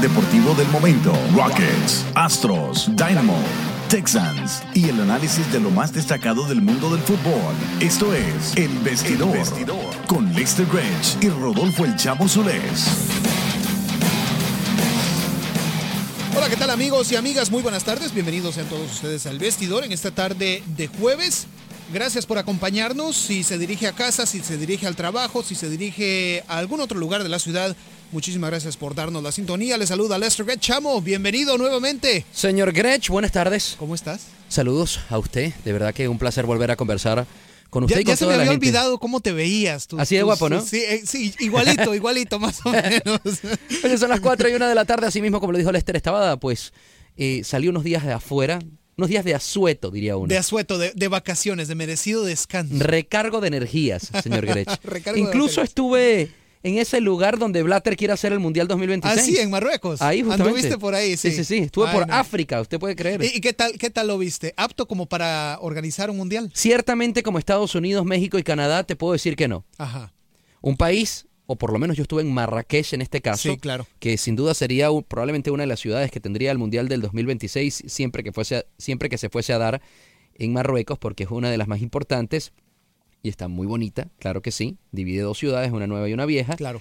Deportivo del momento. Rockets, Astros, Dynamo, Texans y el análisis de lo más destacado del mundo del fútbol. Esto es El Vestidor, con Lester Grange y Rodolfo El Chavo Zulés. Hola, ¿qué tal amigos y amigas? Muy buenas tardes. Bienvenidos sean todos ustedes al vestidor en esta tarde de jueves. Gracias por acompañarnos. Si se dirige a casa, si se dirige al trabajo, si se dirige a algún otro lugar de la ciudad, muchísimas gracias por darnos la sintonía. Le saluda Lester Gretsch. Chamo, bienvenido nuevamente. Señor Gretsch, buenas tardes. ¿Cómo estás? Saludos a usted. De verdad que un placer volver a conversar con usted Ya, y con ya se toda me la había gente. olvidado cómo te veías. tus- Así de guapo, ¿no? Sí, eh, sí, igualito, igualito, más o menos. Oye, son las 4 y 1 de la tarde, así mismo como lo dijo Lester Estabada, pues eh, salí unos días de afuera, unos días de asueto, diría uno. De asueto, de, de vacaciones, de merecido descanso. Recargo de energías, señor de Incluso estuve en ese lugar donde Blatter quiere hacer el Mundial 2026. Ah, sí, en Marruecos. Ahí justamente. Anduviste por ahí, sí. Sí, sí, sí. Estuve Ay, por no. África, usted puede creer. ¿Y, y qué tal, qué tal lo viste? ¿Apto como para organizar un mundial? Ciertamente como Estados Unidos, México y Canadá, te puedo decir que no. Ajá. Un país, o por lo menos yo estuve en Marrakech en este caso, Sí, claro. que sin duda sería probablemente una de las ciudades que tendría el Mundial del 2026 siempre que, fuese siempre que se fuese a dar en Marruecos, porque es una de las más importantes y está muy bonita, claro que sí. Divide dos ciudades, una nueva y una vieja. Claro.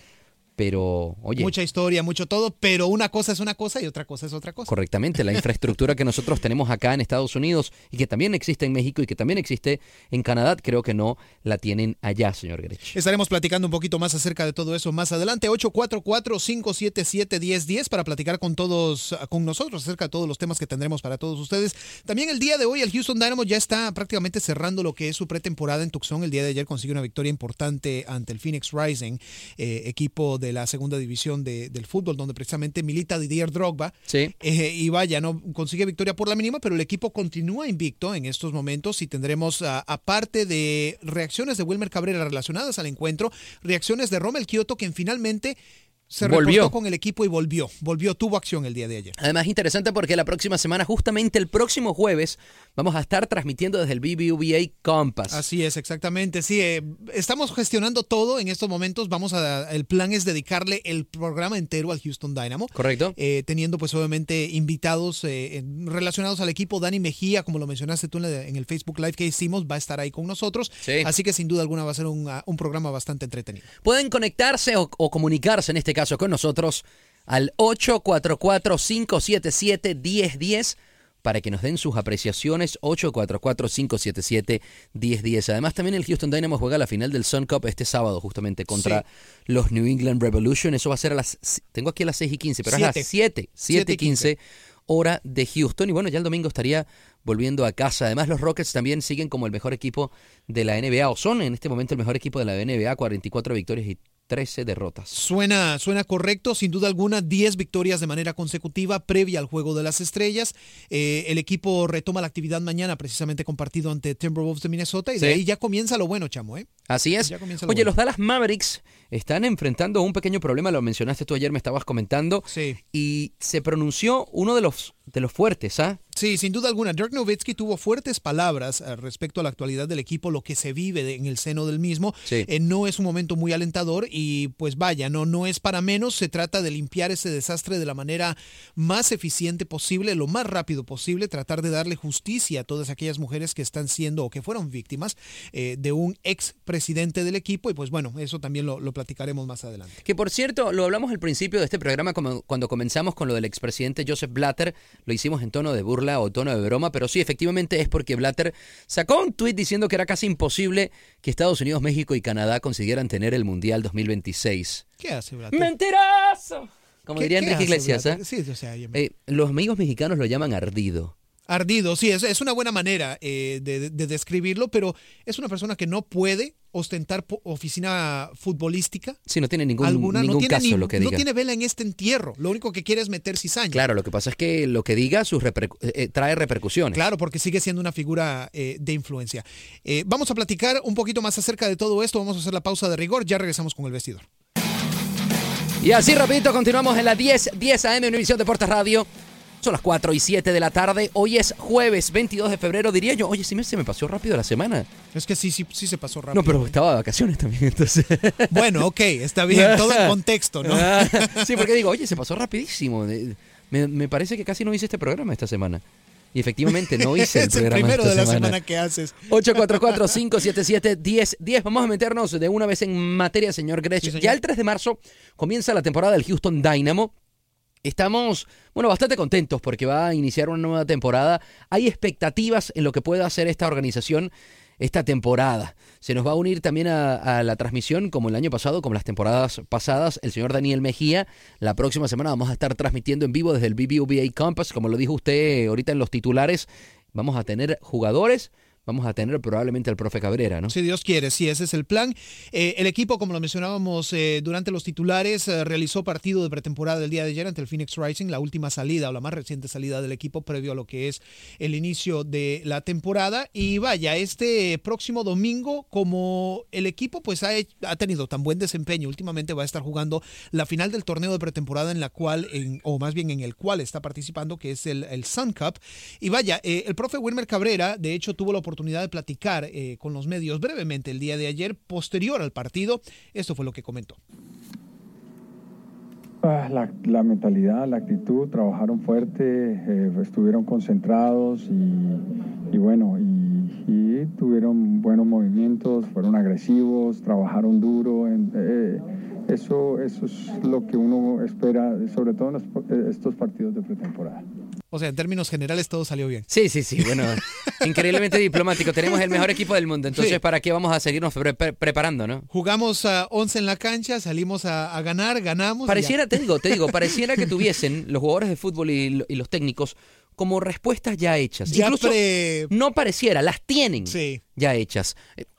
Pero, oye, Mucha historia, mucho todo, pero una cosa es una cosa y otra cosa es otra cosa. correctamente, la infraestructura que nosotros tenemos acá en Estados Unidos y que también existe en México y que también existe en Canadá, creo que no la tienen allá, señor Grech. Estaremos platicando un poquito más acerca de todo eso más adelante. 844-577-1010 para platicar con todos, con nosotros acerca de todos los temas que tendremos para todos ustedes. También el día de hoy el Houston Dynamo ya está prácticamente cerrando lo que es su pretemporada en Tucson. El día de ayer consiguió una victoria importante ante el Phoenix Rising, eh, equipo de la segunda división de- del fútbol, donde precisamente milita Didier Drogba. Sí. Eh, y vaya, no consigue victoria por la mínima, pero el equipo continúa invicto en estos momentos y tendremos, ah, aparte de reacciones de Wilmer Cabrera relacionadas al encuentro, reacciones de Rommel Kioto, quien finalmente se Volvió. con el equipo y volvió. Volvió, tuvo acción el día de ayer. Además, interesante porque la próxima semana, justamente el próximo jueves, vamos a estar transmitiendo desde el BBVA Compass. Así es, exactamente. Sí, eh, estamos gestionando todo en estos momentos. Vamos a, el plan es dedicarle el programa entero al Houston Dynamo. Correcto. Eh, teniendo pues obviamente invitados eh, relacionados al equipo. Dani Mejía, como lo mencionaste tú en, la- en el Facebook Live que hicimos, va a estar ahí con nosotros. Sí. Así que sin duda alguna va a ser un, ah, un programa bastante entretenido. Pueden conectarse o, o comunicarse, en este caso, con nosotros al 844-577-1010 para que nos den sus apreciaciones 844-577-1010. Además, también el Houston Dynamo juega la final del Sun Cup este sábado, justamente contra los New England Revolution. Eso va a ser a las. Tengo aquí a las 6 y 15, pero es a las 7, 7 y 15 hora de Houston. Y bueno, ya el domingo estaría volviendo a casa. Además, los Rockets también siguen como el mejor equipo de la NBA, o son en este momento el mejor equipo de la NBA, 44 victorias y 13 derrotas. Suena, suena correcto, sin duda alguna, 10 victorias de manera consecutiva previa al Juego de las Estrellas. Eh, el equipo retoma la actividad mañana, precisamente compartido ante Timberwolves de Minnesota, y de ahí ya comienza lo bueno, chamo. ¿eh? Así es. Oye, los Dallas Mavericks están enfrentando un pequeño problema, lo mencionaste tú ayer, me estabas comentando, sí. y se pronunció uno de los, de los fuertes, ¿ah? Sí, sin duda alguna. Dirk Nowitzki tuvo fuertes palabras eh, respecto a la actualidad del equipo, lo que se vive en el seno del mismo. Eh, no es un momento muy alentador y pues vaya, no, no es para menos. Se trata de limpiar ese desastre de la manera más eficiente posible, lo más rápido posible, tratar de darle justicia a todas aquellas mujeres que están siendo o que fueron víctimas eh, de un ex presidente del equipo y pues bueno, eso también lo, lo, platicaremos más adelante. Que por cierto, lo hablamos al principio de este programa como, cuando comenzamos con lo del expresidente Joseph Blatter, lo hicimos en tono de burla o tono de broma, pero sí, efectivamente es porque Blatter sacó un tuit diciendo que era casi imposible que Estados Unidos, México y Canadá consiguieran tener el Mundial 2026. ¿Qué hace Blatter? ¡Mentiroso! Como diría Enrique Iglesias, ¿eh? Sí, o sea, eh, los amigos mexicanos lo llaman ardido. Ardido, sí, es, es una buena manera eh, de, de, describirlo, pero es una persona que no puede ostentar oficina futbolística. Sí, no tiene ningún, alguna, ningún no caso lo que diga. No tiene vela en este entierro. Lo único que quiere es meter cizaña. Claro, lo que pasa es que lo que diga sus repercu eh, trae repercusiones. Claro, porque sigue siendo una figura eh, de influencia. Eh, vamos a platicar un poquito más acerca de todo esto. Vamos a hacer la pausa de rigor. Ya regresamos con el vestidor. Y así rapidito continuamos en la 10, 10 AM Univisión Deportes Radio. Son las 4 y 7 de la tarde. Hoy es jueves 22 de febrero, diría yo. Oye, sí me, se me pasó rápido la semana. Es que sí, sí, sí se pasó rápido. No, pero estaba de vacaciones también, entonces. Bueno, ok, está bien, todo en contexto, ¿no? sí, porque digo, oye, se pasó rapidísimo. Me, me parece que casi no hice este programa esta semana. Y efectivamente no hice el es programa. el primero esta de la semana. semana que haces. 844-577-1010. Vamos a meternos de una vez en materia, señor Grech. Sí. Ya el 3 de marzo comienza la temporada del Houston Dynamo. Estamos, bueno, bastante contentos porque va a iniciar una nueva temporada. Hay expectativas en lo que pueda hacer esta organización esta temporada. Se nos va a unir también a, la transmisión, como el año pasado, como las temporadas pasadas, el señor Daniel Mejía. La próxima semana vamos a estar transmitiendo en vivo desde el BBVA Campus, como lo dijo usted ahorita en los titulares. Vamos a tener jugadores, vamos a tener probablemente al profe Cabrera, ¿no? Si Dios quiere, sí, ese es el plan. Eh, el equipo, como lo mencionábamos eh, durante los titulares, eh, realizó partido de pretemporada el día de ayer ante el Phoenix Rising, la última salida o la más reciente salida del equipo previo a lo que es el inicio de la temporada. Y vaya, este próximo domingo, como el equipo pues ha, ha tenido tan buen desempeño, últimamente va a estar jugando la final del torneo de pretemporada en la cual, en, o más bien en el cual está participando, que es el, el Sun Cup. Y vaya, el profe Wilmer Cabrera, de hecho, tuvo la oportunidad de platicar eh, con los medios brevemente el día de ayer, posterior al partido. Esto fue lo que comentó. Ah, la, la, mentalidad, la actitud, trabajaron fuerte, eh, estuvieron concentrados y, y bueno, y, y, tuvieron buenos movimientos, fueron agresivos, trabajaron duro. En, eh, eso, eso es lo que uno espera, sobre todo en los, estos partidos de pretemporada. O sea, en términos generales todo salió bien. Sí, sí, sí. Bueno, increíblemente diplomático. Tenemos el mejor equipo del mundo. Entonces, sí. ¿para qué vamos a seguirnos pre pre preparando, no? Jugamos a uh, 11 en la cancha, salimos a, a ganar, ganamos. Pareciera, te digo, te digo, pareciera que tuviesen los jugadores de fútbol y, y los técnicos como respuestas ya hechas. Ya Incluso pre... no pareciera, las tienen sí. ya hechas.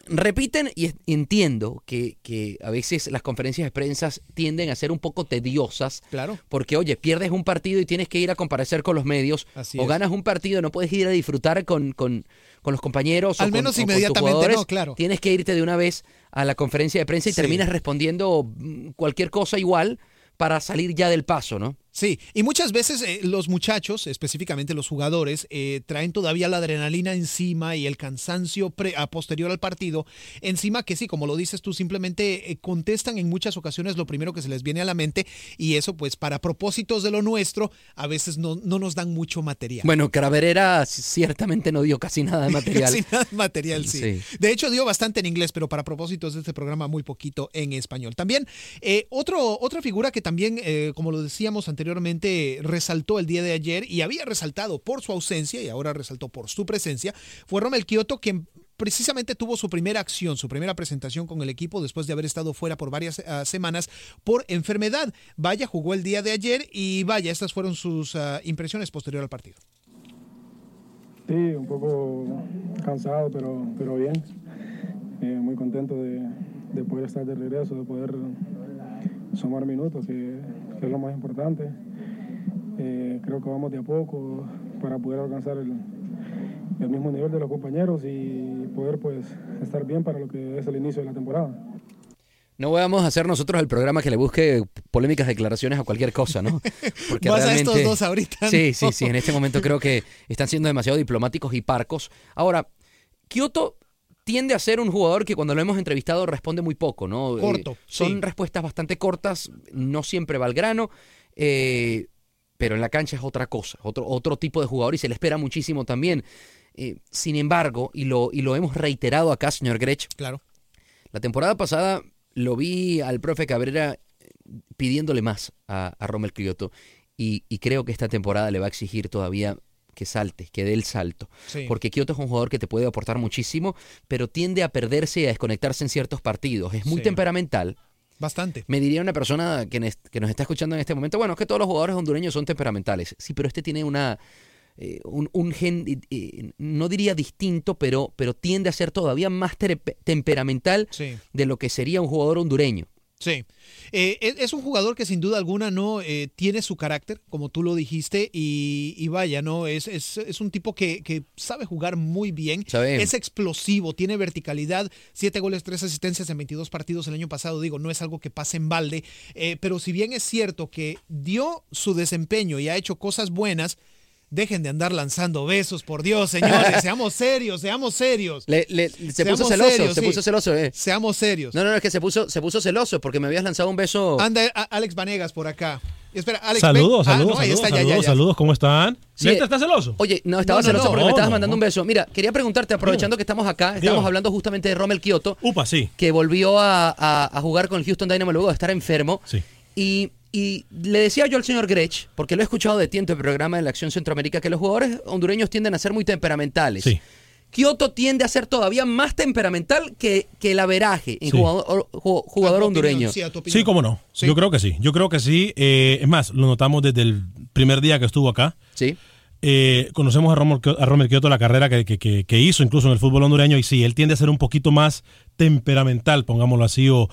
Repiten y entiendo que, que, a veces las conferencias de prensa tienden a ser un poco tediosas. Claro. Porque, oye, pierdes un partido y tienes que ir a comparecer con los medios. Así o es. ganas un partido y no puedes ir a disfrutar con, con, con los compañeros. Al o menos con, inmediatamente, o con tus no, claro. Tienes que irte de una vez a la conferencia de prensa y Sí. terminas respondiendo mm, cualquier cosa igual para salir ya del paso, ¿no? Sí, y muchas veces eh, los muchachos, específicamente los jugadores, eh, traen todavía la adrenalina encima y el cansancio pre, a posterior al partido encima que sí, como lo dices tú, simplemente eh, contestan en muchas ocasiones lo primero que se les viene a la mente y eso pues para propósitos de lo nuestro a veces no, no nos dan mucho material. Bueno, Craverera ciertamente no dio casi nada de material. casi nada de material, sí. Sí. De hecho dio bastante en inglés, pero para propósitos de este programa muy poquito en español. También eh, otro, otra figura que también, eh, como lo decíamos anteriormente, posteriormente resaltó el día de ayer y había resaltado por su ausencia y ahora resaltó por su presencia, fue Romel Kioto quien precisamente tuvo su primera acción, su primera presentación con el equipo después de haber estado fuera por varias uh, semanas por enfermedad. Vaya, jugó el día de ayer y vaya, estas fueron sus uh, impresiones posterior al partido. Sí, un poco cansado, pero, pero bien. Eh, muy contento de, de, poder estar de regreso, de poder sumar minutos, que es lo más importante. Eh, creo que vamos de a poco para poder alcanzar el, el mismo nivel de los compañeros y poder pues estar bien para lo que es el inicio de la temporada. No vamos a hacer nosotros el programa que le busque polémicas declaraciones a cualquier cosa, ¿no? Porque Vas realmente, a estos dos ahorita. Sí, sí, sí. En este momento creo que están siendo demasiado diplomáticos y parcos. Ahora, Kioto tiende a ser un jugador que cuando lo hemos entrevistado responde muy poco, ¿no? Corto. Eh, son sí. respuestas bastante cortas, no siempre va al grano. Eh, pero en la cancha es otra cosa, otro, otro tipo de jugador y se le espera muchísimo también. Eh, sin embargo, y lo, y lo hemos reiterado acá, señor Grech, claro. la temporada pasada lo vi al profe Cabrera pidiéndole más a, a Rommel Kyoto y, y, creo que esta temporada le va a exigir todavía que salte, que dé el salto. Sí. Porque Kyoto es un jugador que te puede aportar muchísimo, pero tiende a perderse y a desconectarse en ciertos partidos. Es muy Sí. temperamental. Bastante. Me diría una persona que, nos está escuchando en este momento, bueno, es que todos los jugadores hondureños son temperamentales. Sí, pero este tiene una, eh, un, un gen, eh, no diría distinto, pero, pero tiende a ser todavía más temperamental Sí. de lo que sería un jugador hondureño. Sí. Eh, es, es un jugador que sin duda alguna no eh, tiene su carácter, como tú lo dijiste, y, y vaya, ¿no? Es, es, es un tipo que, que sabe jugar muy bien. Es explosivo, tiene verticalidad, siete goles, tres asistencias en 22 partidos el año pasado. Digo, no es algo que pase en balde, eh, pero si bien es cierto que dio su desempeño y ha hecho cosas buenas, dejen de andar lanzando besos, por Dios, señores. seamos serios, seamos serios. Le- le- se Seamos puso celoso, serios, se sí. puso celoso, eh. Seamos serios. No, no, no, es que se puso, se puso celoso porque me habías lanzado un beso. Anda a- Alex Vanegas por acá. Espera, Alex. Saludos, ven. Ah, saludos, no, ahí saludos, está, ya, saludos, ya, ya. saludos, ¿cómo están? Sí, ¿Neta está celoso? Oye, no, estaba No, no, celoso no, porque me estabas no, mandando no. un beso. Mira, quería preguntarte, aprovechando que estamos acá, estamos hablando justamente de Rommel Kioto, Upa, sí. que volvió a, a- a jugar con el Houston Dynamo luego de estar enfermo. Sí. Y, y le decía yo al señor Grech, porque lo he escuchado de ti en tu programa de la Acción Centroamérica, que los jugadores hondureños tienden a ser muy temperamentales. Sí. Kioto tiende a ser todavía más temperamental que, que el averaje en Sí. jugador, ju- jugador hondureño. opinión, sí, a tu opinión. Sí, cómo no. Sí. Yo creo que sí. Yo creo que sí. Eh, es más, lo notamos desde el primer día que estuvo acá. Sí. Eh, conocemos a Romer, a Romer Kioto, la carrera que, que- que- que hizo incluso en el fútbol hondureño, y sí, él tiende a ser un poquito más temperamental, pongámoslo así, o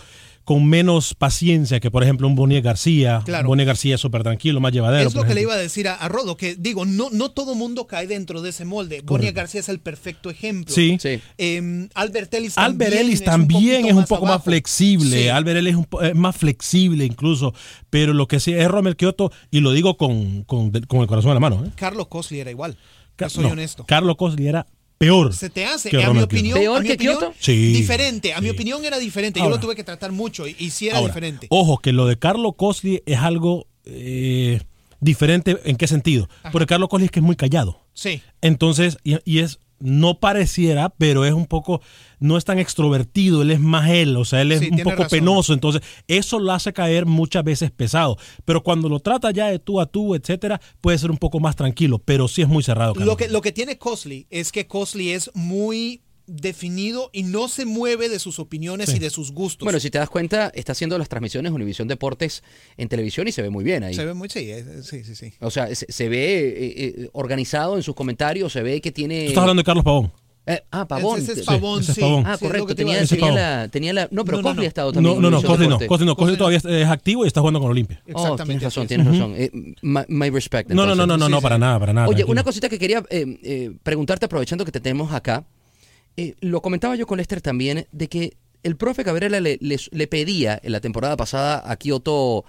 con menos paciencia que, por ejemplo, un Bonier García. Claro. Bonier García es súper tranquilo, más llevadero. Es lo que le iba a decir a, a Rodo, que digo, no, no todo mundo cae dentro de ese molde. Bonilla García es el perfecto ejemplo. Sí. Sí. Eh, Albert Ellis Albert también Ellis es también poquito es un poco más flexible. Sí. Albert Ellis es, un es más flexible incluso. Pero lo que sí es Romer Kioto, y lo digo con, con, con el corazón en la mano. ¿eh? Carlos Cosli era igual. Ca- Yo soy no, honesto. Carlos Cosli era peor. Se te hace, que a mi opinión, ¿Peor a mi que opinión, Kioto? Sí, diferente. A mi opinión era diferente. Yo Ahora. lo tuve que tratar mucho y, y sí era Ahora, diferente. Ojo, que lo de Carlos Cosli es algo eh, diferente. ¿En qué sentido? Porque Carlos Cosli es que es muy callado. Sí. Entonces, y, y es, no pareciera, pero es un poco, no es tan extrovertido, él es más él, o sea, él es Sí, un poco razón. penoso, entonces eso lo hace caer muchas veces pesado, pero cuando lo trata ya de tú a tú, etcétera, puede ser un poco más tranquilo, pero sí es muy cerrado. Carlos. Lo que, lo que tiene Cosley es que Cosley es muy definido y no se mueve de sus opiniones Sí. y de sus gustos. Bueno, si te das cuenta, está haciendo las transmisiones Univisión Deportes en televisión y se ve muy bien ahí. se ve muy, sí, sí, sí, sí. O sea, se, se ve eh, eh, organizado en sus comentarios, se ve que tiene... Tú estás hablando de Carlos Pavón. Eh, ah, Pavón. Ese es Sí. Pavón, ese es sí. Pavón. Ah, Sí, es lo correcto. Tenía, tenía la, tenía la... No, pero No, no, Cosby no. ha estado también. No, no, Cosli no. Cosli no, Cosli todavía es- es activo y está jugando con Olimpia. Oh, Exactamente. tienes razón, tienes razón. Eh, my, my respect. No, no, no, no, no, Sí, no, sí. para nada, para nada. Oye, tranquilo. una cosita que quería eh, eh, preguntarte, aprovechando que te tenemos acá. Eh, lo comentaba yo con Lester también, de que el profe Cabrera le, le- le pedía en la temporada pasada a Kioto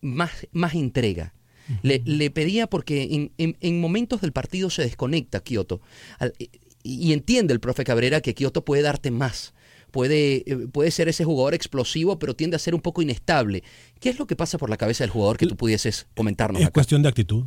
más, más entrega. Le, le pedía porque en, en- en momentos del partido se desconecta Kioto. Al- y, y entiende el profe Cabrera que Kioto puede darte más. Puede, eh, puede ser ese jugador explosivo, pero tiende a ser un poco inestable. ¿Qué es lo que pasa por la cabeza del jugador que tú pudieses comentarnos Es acá? cuestión de actitud.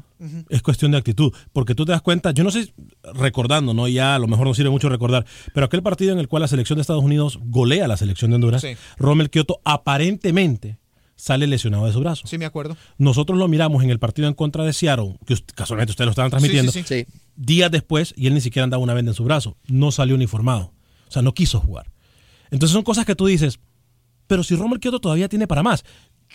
Es cuestión de actitud. Porque tú te das cuenta, yo no sé, recordando, ¿no? Ya a lo mejor no sirve mucho recordar, pero aquel partido en el cual la selección de Estados Unidos golea a la selección de Honduras, Sí. Rommel Kioto aparentemente sale lesionado de su brazo. Sí, me acuerdo. Nosotros lo miramos en el partido en contra de Seattle, que usted- casualmente ustedes lo estaban transmitiendo, Sí, sí, Sí. días después y él ni siquiera andaba una venda en su brazo. No salió uniformado. O sea, no quiso jugar. Entonces son cosas que tú dices, pero si Romer Kioto todavía tiene para más.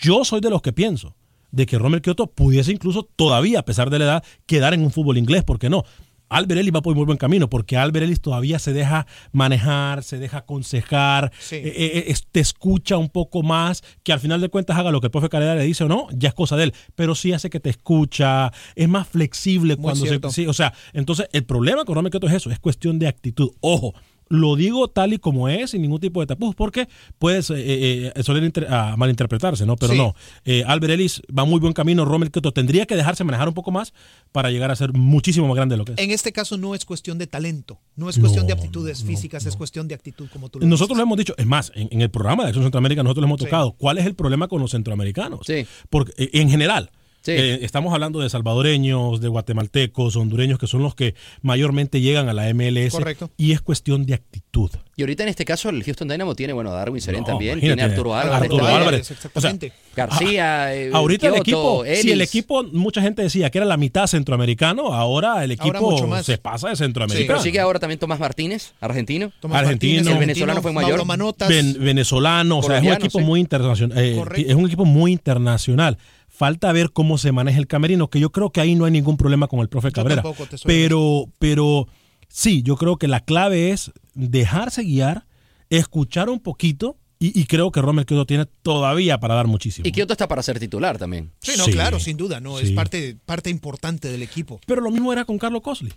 Yo soy de los que pienso de que Romer Kioto pudiese incluso todavía, a pesar de la edad, quedar en un fútbol inglés, ¿por qué no? Albert Ellis va por muy buen camino, porque Albert Ellis todavía se deja manejar, se deja aconsejar, Sí. eh, eh, es- te escucha un poco más, que al final de cuentas haga lo que el profe Calera le dice o no, ya es cosa de él, pero sí hace que te escucha, es más flexible Muy cuando se, sí, o sea, entonces el problema con Romer Kioto es eso, es cuestión de actitud. Ojo, lo digo tal y como es, sin ningún tipo de tapujos, porque puedes eh, eh, eh, suele inter- ah, malinterpretarse, ¿no? Pero Sí. no. Eh, Albert Ellis va muy buen camino, Romer Kioto tendría que dejarse manejar un poco más para llegar a ser muchísimo más grande de lo que es. En este caso no es cuestión de talento, no es cuestión No, de aptitudes físicas, es cuestión de actitud, como tú lo Nosotros lo hemos dicho, es más, en, en el programa de Acción Centroamérica nosotros lo hemos Sí. tocado. ¿Cuál es el problema con los centroamericanos? Sí. Porque eh, en general, Sí. eh, estamos hablando de salvadoreños, de guatemaltecos, hondureños, que son los que mayormente llegan a la MLS. Correcto. Y es cuestión de actitud. Y ahorita en este caso el Houston Dynamo tiene, bueno, a Darwin Serén No, también, tiene a Arturo Álvarez, Arturo Álvarez. exactamente. García, eh, Ahorita el Kioto, equipo, si el Ellis. equipo, mucha gente decía que era la mitad centroamericano, ahora el Ahora equipo más. se pasa de Sí, centroamericano. pero sigue ahora también Tomás Martínez, argentino. Tomás Argentino. Martínez, El venezolano fue mayor. Manotas. Ven- venezolano, o sea, es un equipo sí. muy internacional. eh, Correcto. es un equipo muy internacional. Falta ver cómo se maneja el camerino, que yo creo que ahí no hay ningún problema con el profe Cabrera. tampoco, te soy pero, pero sí, yo creo que la clave es dejarse guiar, escuchar un poquito, y, y creo que Romer Kioto tiene todavía para dar muchísimo. Y Kioto está para ser titular también. Sí, no, Sí. claro, sin duda, no, es parte, parte importante del equipo. Pero lo mismo era con Carlos Cosley.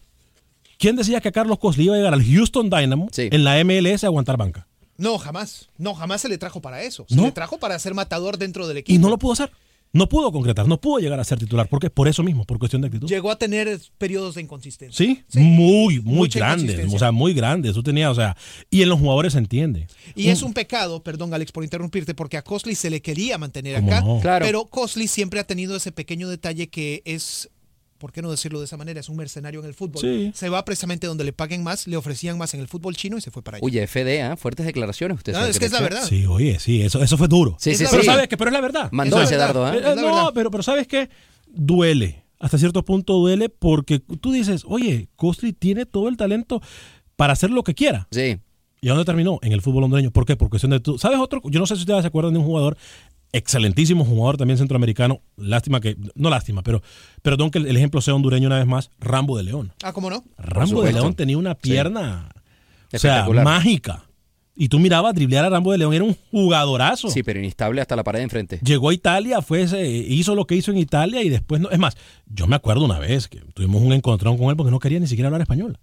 ¿Quién decía que Carlos Cosley iba a llegar al Houston Dynamo Sí. en la MLS a aguantar banca? No, jamás. No, jamás se le trajo para eso. Se No. le trajo para ser matador dentro del equipo. Y no lo pudo hacer. No pudo concretar, no pudo llegar a ser titular. ¿Por qué? Por eso mismo, por cuestión de actitud. Llegó a tener periodos de inconsistencia. Sí, Sí, muy, muy mucha grandes. O sea, muy grandes. Tú tenías, o sea, y en los jugadores se entiende. Y es un pecado, perdón Alex por interrumpirte, porque a Cosley se le quería mantener ¿Cómo acá, no? Claro. pero Cosley siempre ha tenido ese pequeño detalle que es, ¿por qué no decirlo de esa manera? Es un mercenario en el fútbol. Sí. Se va precisamente donde le paguen más, le ofrecían más en el fútbol chino y se fue para allá. Oye, FD, ¿ah? fuertes declaraciones. Usted No, sabe es que es la verdad. Sí, oye, sí, eso, eso fue duro. Sí, sí. Pero sabes que, pero es la verdad. Mandó Es ese verdad. dardo, ¿ah? Es la no, pero, pero sabes que duele. Hasta cierto punto duele porque tú dices, oye, Cosley tiene todo el talento para hacer lo que quiera. Sí. ¿Y a dónde terminó? En el fútbol hondureño. ¿Por qué? Por cuestión de tú. ¿Sabes otro? Yo no sé si ustedes se acuerdan de un jugador, excelentísimo jugador también centroamericano. Lástima que, no lástima, pero perdón que el, el ejemplo sea hondureño una vez más, Rambo de León. Ah, ¿cómo no? Rambo de. León tenía una pierna, o sea, mágica. Y tú mirabas driblear a Rambo de León, era un jugadorazo. Sí, pero inestable hasta la pared de enfrente. Llegó a Italia, fue ese- hizo lo que hizo en Italia y después no. Es más, yo me acuerdo una vez que tuvimos un encontrón con él porque no quería ni siquiera hablar español.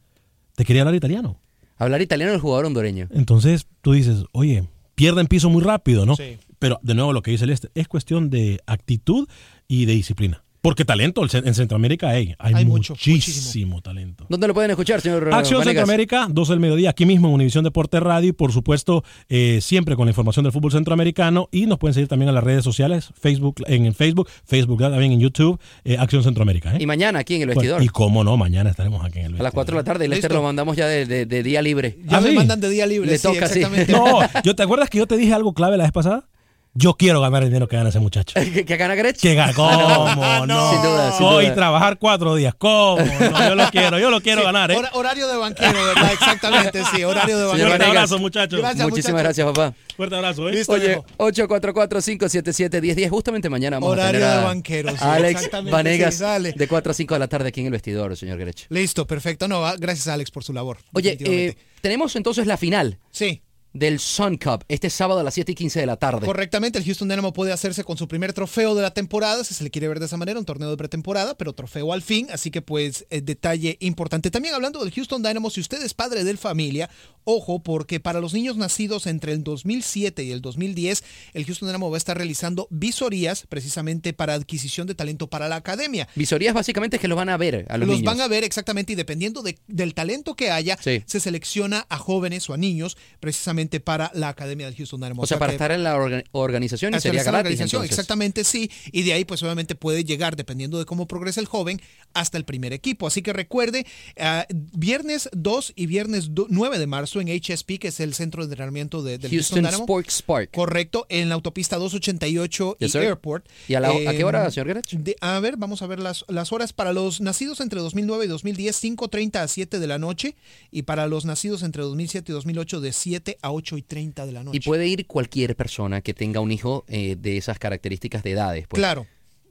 Te quería hablar italiano. Hablar italiano del jugador hondureño. Entonces tú dices, oye, pierden piso muy rápido, ¿no? Sí. Pero de nuevo lo que dice el este es cuestión de actitud y de disciplina. Porque talento en Centroamérica hay, hay, Hay mucho, muchísimo talento. ¿Dónde lo pueden escuchar, señor Acción Vanegas? Centroamérica, 12 del mediodía, aquí mismo en Univisión Deporte Radio y por supuesto eh, siempre con la información del fútbol centroamericano y nos pueden seguir también en las redes sociales, Facebook en el Facebook, Facebook también en YouTube, eh, Acción Centroamérica. ¿eh? Y mañana aquí en el vestidor. Y cómo no, mañana estaremos aquí en el A vestidor. las 4 de la tarde. El Lester lo mandamos ya de, de- de día libre. Ya ¿Ah, me sí? mandan de día libre. Le sí, toca, sí. exactamente. No, yo te acuerdas que yo te dije algo clave la vez pasada. Yo quiero ganar el dinero que gana ese muchacho. ¿Que, que gana Gretsch? Que gana, ¿cómo no? Sin duda, sin Hoy duda. trabajar cuatro días, ¿cómo? No, yo lo quiero, yo lo quiero Sí, ganar, ¿eh? hora- horario de banquero, ¿verdad? Exactamente, sí, horario de banquero. Fuerte abrazo, muchachos. Gracias, Muchísimas gracias, papá. Fuerte abrazo, ¿eh? Listo, Oye, viejo. 844-577-1010. Justamente mañana vamos Horario a tener a de banqueros, sí, Alex exactamente, Vanegas sí, de 4 a 5 de la tarde aquí en el vestidor, señor Grech. Listo, perfecto. No, va- gracias Alex por su labor. Oye, eh, tenemos entonces la final sí. Del Sun Cup este sábado a las 7 y 15 de la tarde. Correctamente, el Houston Dynamo puede hacerse con su primer trofeo de la temporada, si se le quiere ver de esa manera, un torneo de pretemporada, pero trofeo al fin, así que pues eh, detalle importante. También hablando del Houston Dynamo, si usted es padre de familia, ojo, porque para los niños nacidos entre el 2007 y el 2010, el Houston Dynamo va a estar realizando visorías precisamente para adquisición de talento para la academia. Visorías básicamente es que los van a ver a los, Los niños. van a ver exactamente y dependiendo de- del talento que haya, Sí. se selecciona a jóvenes o a niños precisamente para la Academia del Houston Dynamo. O sea, para estar en la orga- organización y sería la gratis. organización, entonces. exactamente sí. Y de ahí, pues obviamente puede llegar, dependiendo de cómo progresa el joven, hasta el primer equipo. Así que recuerde, ah, viernes 2 y viernes do- 9 de marzo en HSP, que es el centro de entrenamiento de, del Houston Dynamo. Sports Park. Correcto, en la autopista 288 Yes, y. Airport. ¿Y a, la- a qué hora, señor Gerach? de- a ver, vamos a ver las, las horas. Para los nacidos entre 2009 y 2010, 5.30 a 7 de la noche. Y para los nacidos entre 2007 y 2008, de 7 a 8 y 30 de la noche. Y puede ir cualquier persona que tenga un hijo eh, de esas características de edades. pues. Claro,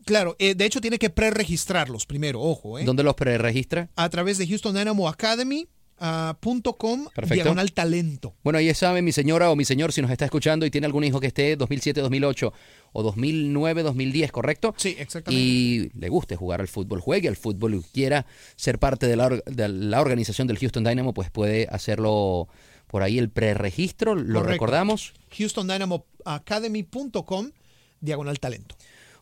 claro. Eh, de hecho, tiene que preregistrarlos primero, ojo. ¿eh? ¿Dónde los preregistra? A través de Houston Dynamo Academy. ah, punto com Perfecto. diagonal talento. Bueno, ya sabe mi señora o mi señor si nos está escuchando y tiene algún hijo que esté 2007, 2008 o 2009, 2010, ¿correcto? Sí, exactamente. Y le guste jugar al fútbol, juegue al fútbol y quiera ser parte de la, or- de la organización del Houston Dynamo, pues puede hacerlo por ahí el preregistro, lo Correcto. recordamos. Houston Dynamo Academy.com diagonal talento.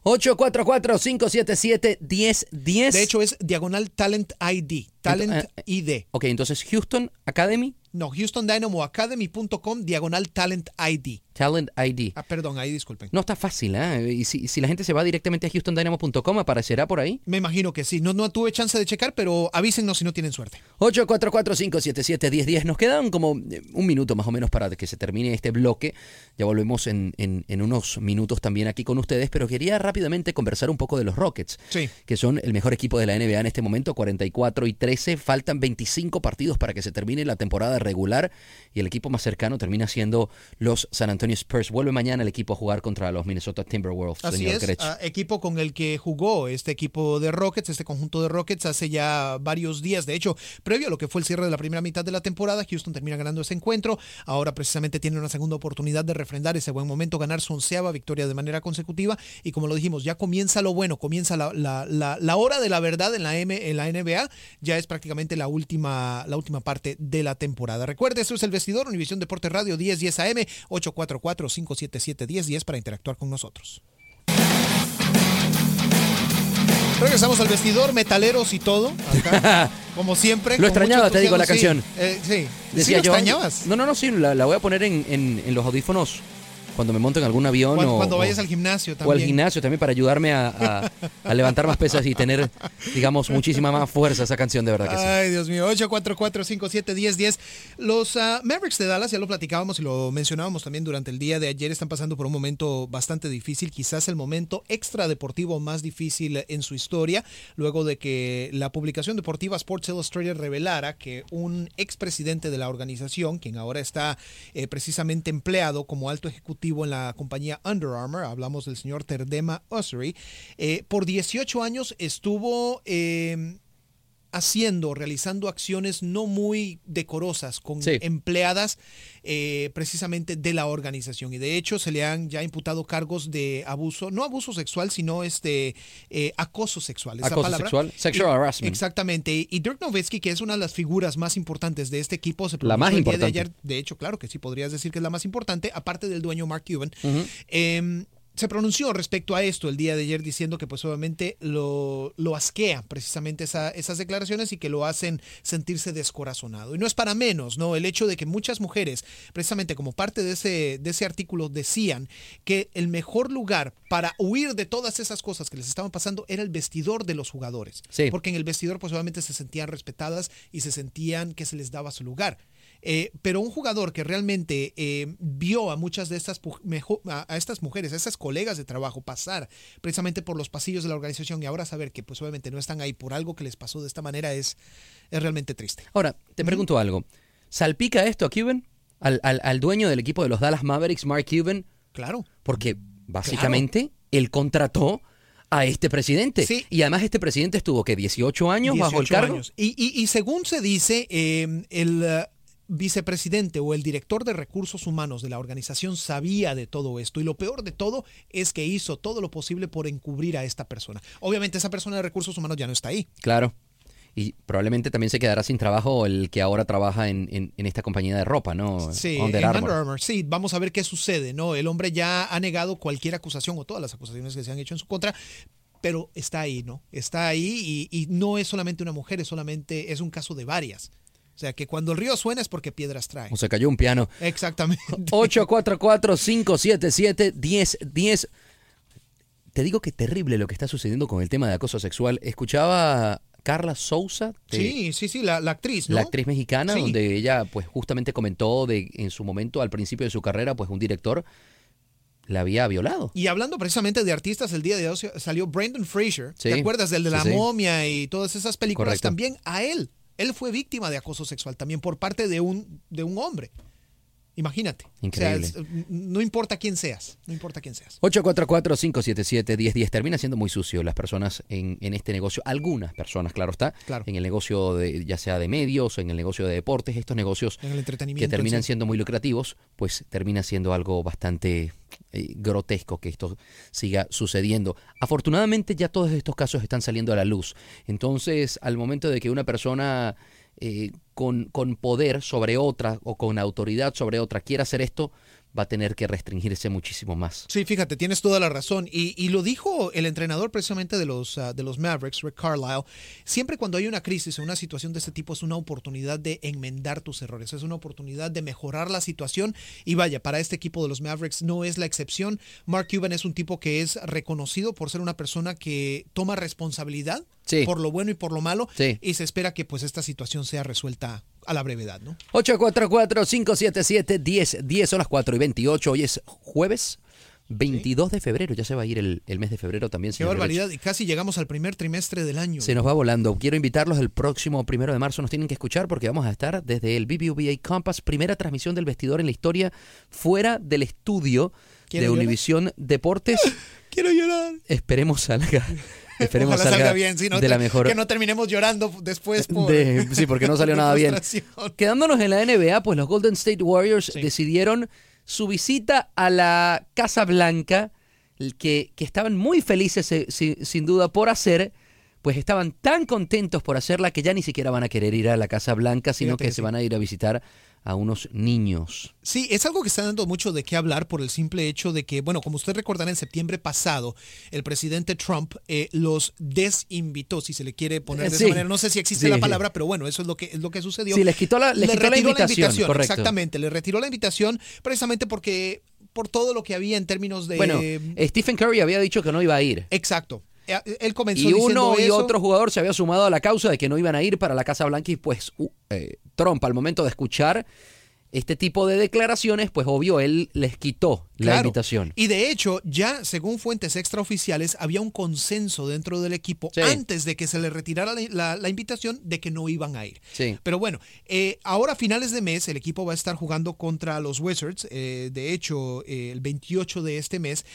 844-577-1010. De hecho, es diagonal talent ID. Talent eh, ID. Ok, entonces Houston Academy, No, Houston Dynamo Academy.com diagonal talent ID. Talent ID. Ah, perdón, ahí disculpen. No está fácil, ¿eh? Y si, si la gente se va directamente a houstondynamo.com, aparecerá por ahí. Me imagino que sí. No, no tuve chance de checar, pero avísennos si no tienen suerte. 844-577-1010. Nos quedan como eh, un minuto más o menos para que se termine este bloque. Ya volvemos en, en- en unos minutos también aquí con ustedes, pero quería rápidamente conversar un poco de los Rockets, Sí. que son el mejor equipo de la NBA en este momento, 44 y 13. Faltan 25 partidos para que se termine la temporada regular y el equipo más cercano termina siendo los San Antonio Spurs. Vuelve mañana el equipo a jugar contra los Minnesota Timberwolves, Así señor es, ah, equipo con el que jugó este equipo de Rockets, este conjunto de Rockets hace ya varios días. De hecho, previo a lo que fue el cierre de la primera mitad de la temporada, Houston termina ganando ese encuentro. Ahora precisamente tiene una segunda oportunidad de refrendar ese buen momento, ganar su onceava victoria de manera consecutiva. Y como lo dijimos, ya comienza lo bueno, comienza la, la- la- la hora de la verdad en la, M, en la NBA. Ya es prácticamente la última, la última parte de la temporada. Recuerde, esto es el vestidor, Univisión Deporte Radio 1010 AM, 844-577-1010 para interactuar con nosotros. Regresamos al vestidor, metaleros y todo. acá, como siempre. Lo extrañaba, te digo, la entusiasmo. canción. Sí, eh, sí. Decía ¿Sí lo yo, extrañabas? No, no, no, sí, la, la voy a poner en, en- en los audífonos cuando me monto en algún avión Cuando, o, cuando o- vayas al gimnasio o también. al gimnasio también para ayudarme a, a- a levantar más pesas y tener, digamos, muchísima más fuerza esa canción, de verdad que sí. Ay, Dios mío, 844-571010. Los ah, Mavericks de Dallas, ya lo platicábamos y lo mencionábamos también durante el día de ayer, están pasando por un momento bastante difícil, quizás el momento extra deportivo más difícil en su historia, luego de que la publicación deportiva Sports Illustrated revelara que un expresidente de la organización, quien ahora está eh, precisamente empleado como alto ejecutivo en la compañía Under Armour, hablamos del señor Terdema Ossery, eh, por 18 años estuvo... eh, haciendo, realizando acciones no muy decorosas con Sí. empleadas eh, precisamente de la organización. Y de hecho se le han ya imputado cargos de abuso, no abuso sexual, sino este eh, acoso sexual. esa Acoso palabra. sexual, sexual Y- harassment. Exactamente. Y Dirk Nowitzki, que es una de las figuras más importantes de este equipo, se La más el día de importante. ayer. De hecho, claro que sí podrías decir que es la más importante, aparte del dueño Mark Cuban. Em, se pronunció respecto a esto el día de ayer diciendo que pues obviamente lo, lo asquea precisamente esa- esas declaraciones y que lo hacen sentirse descorazonado. Y no es para menos, ¿no? El hecho de que muchas mujeres, precisamente como parte de ese, de ese artículo, decían que el mejor lugar para huir de todas esas cosas que les estaban pasando era el vestidor de los jugadores. Sí. Porque en el vestidor pues obviamente se sentían respetadas y se sentían que se les daba su lugar. Eh, pero un jugador que realmente eh, vio a muchas de estas a, estas mujeres, a esas colegas de trabajo pasar precisamente por los pasillos de la organización y ahora saber que pues obviamente no están ahí por algo que les pasó de esta manera es, es realmente triste. Ahora, te pregunto algo. ¿Salpica esto a Cuban? Al, al- al dueño del equipo de los Dallas Mavericks, Mark Cuban? Claro. Porque básicamente él contrató a este presidente. Sí. Y además este presidente estuvo, que 18 años bajo el 18 cargo. años. Y, y- y según se dice, eh, el vicepresidente o el director de recursos humanos de la organización sabía de todo esto. Y lo peor de todo es que hizo todo lo posible por encubrir a esta persona. Obviamente esa persona de recursos humanos ya no está ahí. Claro. Y probablemente también se quedará sin trabajo el que ahora trabaja en, en- en esta compañía de ropa, ¿no? Sí, Under en Armour. Under Armour. Sí, vamos a ver qué sucede, ¿no? El hombre ya ha negado cualquier acusación o todas las acusaciones que se han hecho en su contra, pero está ahí, ¿no? Está ahí y, y no es solamente una mujer, es solamente, es un caso de varias. O sea, que cuando el río suena es porque piedras trae. O se cayó un piano. Exactamente. 844-577-1010. Te digo que terrible lo que está sucediendo con el tema de acoso sexual. Escuchaba Carla Souza. de- Sí, sí, sí, la, la actriz, ¿no? La actriz mexicana, Sí. donde ella pues justamente comentó de en su momento, al principio de su carrera, pues un director la había violado. Y hablando precisamente de artistas, el día de hoy salió Brendan Fraser. Sí. ¿Te acuerdas del de Sí, la momia y todas esas películas? Correcto. También a él. Él fue víctima de acoso sexual también por parte de un, de un hombre. Imagínate. Increíble. O sea, es- no importa quién seas. No importa quién seas. 844-577-1010. Termina siendo muy sucio las personas en, en este negocio. Algunas personas, claro está. Claro. En el negocio de, ya sea de medios, en el negocio de deportes, estos negocios En el que terminan sí. siendo muy lucrativos, pues termina siendo algo bastante eh, grotesco que esto siga sucediendo. Afortunadamente ya todos estos casos están saliendo a la luz. Entonces, al momento de que una persona eh, con, con poder sobre otra o con autoridad sobre otra quiera hacer esto, va a tener que restringirse muchísimo más. Sí, fíjate, tienes toda la razón. Y, y lo dijo el entrenador precisamente de los, ah, de los Mavericks, Rick Carlisle. Siempre cuando hay una crisis o una situación de este tipo es una oportunidad de enmendar tus errores, es una oportunidad de mejorar la situación. Y vaya, para este equipo de los Mavericks no es la excepción. Mark Cuban es un tipo que es reconocido por ser una persona que toma responsabilidad Sí. por lo bueno y por lo malo. Sí. Y se espera que pues esta situación sea resuelta a la brevedad, ¿no? 844-577-1010 son las 4 y 28. Hoy es jueves 22 de febrero. Ya se va a ir el, el mes de febrero también. Qué barbaridad. Y casi llegamos al primer trimestre del año. Se nos va volando. Quiero invitarlos el próximo primero de marzo. Nos tienen que escuchar porque vamos a estar desde el BBVA Compass, primera transmisión del vestidor en la historia, fuera del estudio de. Univisión Deportes. Quiero llorar. Esperemos salga. Esperemos salga, salga bien, si no, de la mejor. que no terminemos llorando después por, de- sí, porque no salió nada bien. Quedándonos en la NBA, pues los Golden State Warriors decidieron su visita a la Casa Blanca, que, que estaban muy felices eh, si- sin duda por hacer, pues estaban tan contentos por hacerla que ya ni siquiera van a querer ir a la Casa Blanca, sino Fíjate que que se van a ir a visitar a unos niños. Sí, es algo que está dando mucho de qué hablar por el simple hecho de que, bueno, como usted recordará, en septiembre pasado, el presidente Trump eh, los desinvitó, si se le quiere poner de sí. esa manera. No sé si existe Sí. la palabra, pero bueno, eso es lo que, es lo que sucedió. Sí, les quitó la- les Le quitó la retiró invitación, correcto. Exactamente, le retiró la invitación precisamente porque por todo lo que había en términos de... Bueno, Stephen Curry había dicho que no iba a ir. Exacto. Eh, Él comenzó Y diciendo uno y eso. otro jugador se había sumado a la causa de que no iban a ir para la Casa Blanca y pues uh, eh, Trump al momento de escuchar este tipo de declaraciones, pues obvio él les quitó la Claro. invitación. Y de hecho, ya según fuentes extraoficiales, había un consenso dentro del equipo Sí. antes de que se le retirara la, la- la invitación de que no iban a ir. Sí. Pero bueno, eh, ahora a finales de mes el equipo va a estar jugando contra los Wizards, eh, de hecho eh, el 28 de este mes,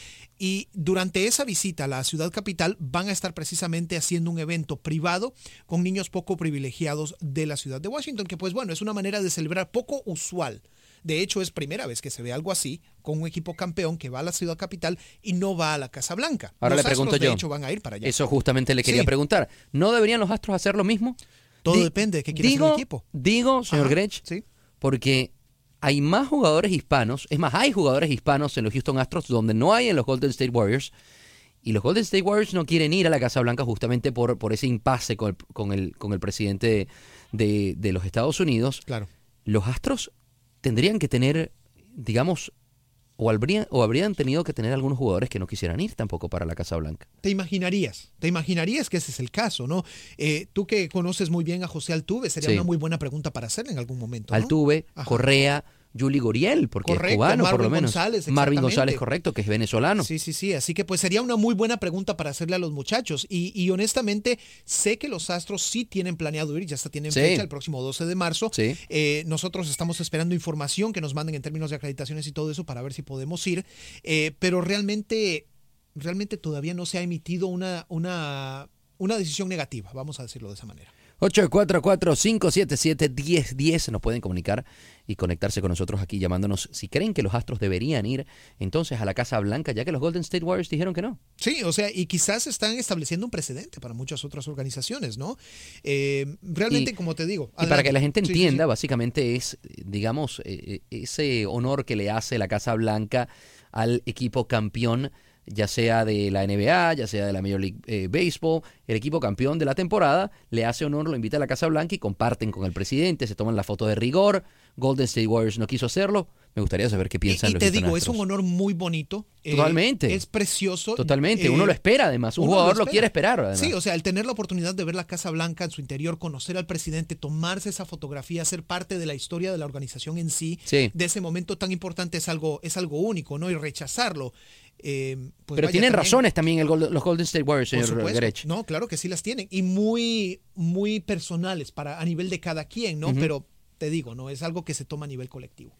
y durante esa visita a la ciudad capital van a estar precisamente haciendo un evento privado con niños poco privilegiados de la ciudad de Washington, que pues bueno, es una manera de celebrar poco usual. De hecho, es primera vez que se ve algo así con un equipo campeón que va a la ciudad capital y no va a la Casa Blanca. Ahora Los le pregunto Astros, yo. De hecho, van a ir para allá. Eso justamente le quería Sí. preguntar. ¿No deberían los Astros hacer lo mismo? Todo Di- depende de qué quiera el equipo. Digo, señor Grech, sí. porque hay más jugadores hispanos, es más, hay jugadores hispanos en los Houston Astros donde no hay en los Golden State Warriors. Y los Golden State Warriors no quieren ir a la Casa Blanca justamente por, por ese impasse con el, con el, con el presidente de, de los Estados Unidos. Claro. Los Astros tendrían que tener, digamos, o habrían, o habrían tenido que tener algunos jugadores que no quisieran ir tampoco para la Casa Blanca. Te imaginarías, te imaginarías que ese es el caso, ¿no? Eh, tú que conoces muy bien a José Altuve, sería Sí. una muy buena pregunta para hacerle en algún momento. ¿no? Altuve, Ajá. Correa, Juli Goriel, porque Correcto, es cubano por lo Marvin menos. González, Marvin. González, correcto, que es venezolano. Sí, sí, sí. Así que pues sería una muy buena pregunta para hacerle a los muchachos. Y, y honestamente, sé que los Astros sí tienen planeado ir, ya hasta tienen Sí. fecha el próximo 12 de marzo. Sí. Eh, nosotros estamos esperando información que nos manden en términos de acreditaciones y todo eso para ver si podemos ir. Eh, pero realmente, realmente todavía no se ha emitido una, una, una decisión negativa, vamos a decirlo de esa manera. 844-577-1010 nos pueden comunicar y conectarse con nosotros aquí llamándonos si creen que los Astros deberían ir entonces a la Casa Blanca, ya que los Golden State Warriors dijeron que no. Sí, o sea, y quizás están estableciendo un precedente para muchas otras organizaciones, ¿no? Eh, realmente, Y- como te digo. Y para que la gente Sí, sí, entienda, sí. básicamente es, digamos, eh, eh, ese honor que le hace la Casa Blanca al equipo campeón ya sea de la NBA, ya sea de la Major League eh, Baseball, el equipo campeón de la temporada, le hace honor, lo invita a la Casa Blanca y comparten con el presidente, se toman la foto de rigor. Golden State Warriors no quiso hacerlo. Me gustaría saber qué piensan Y, y los te digo, es un honor muy bonito. eh, Totalmente. es precioso. Totalmente. eh, Uno lo espera, además. Un jugador lo quiere esperar, además. Sí, o sea, el tener la oportunidad de ver la Casa Blanca en su interior, conocer al presidente, tomarse esa fotografía, ser parte de la historia de la organización en sí, Sí. de ese momento tan importante es algo, es algo único, ¿no? Y rechazarlo. eh, pues Pero tienen también- razones también el Golden- los Golden State Warriors, señor. Grech. No, claro que sí las tienen. Y muy, muy personales para, a nivel de cada quien, ¿no? Pero te digo, ¿no? Es algo que se toma a nivel colectivo.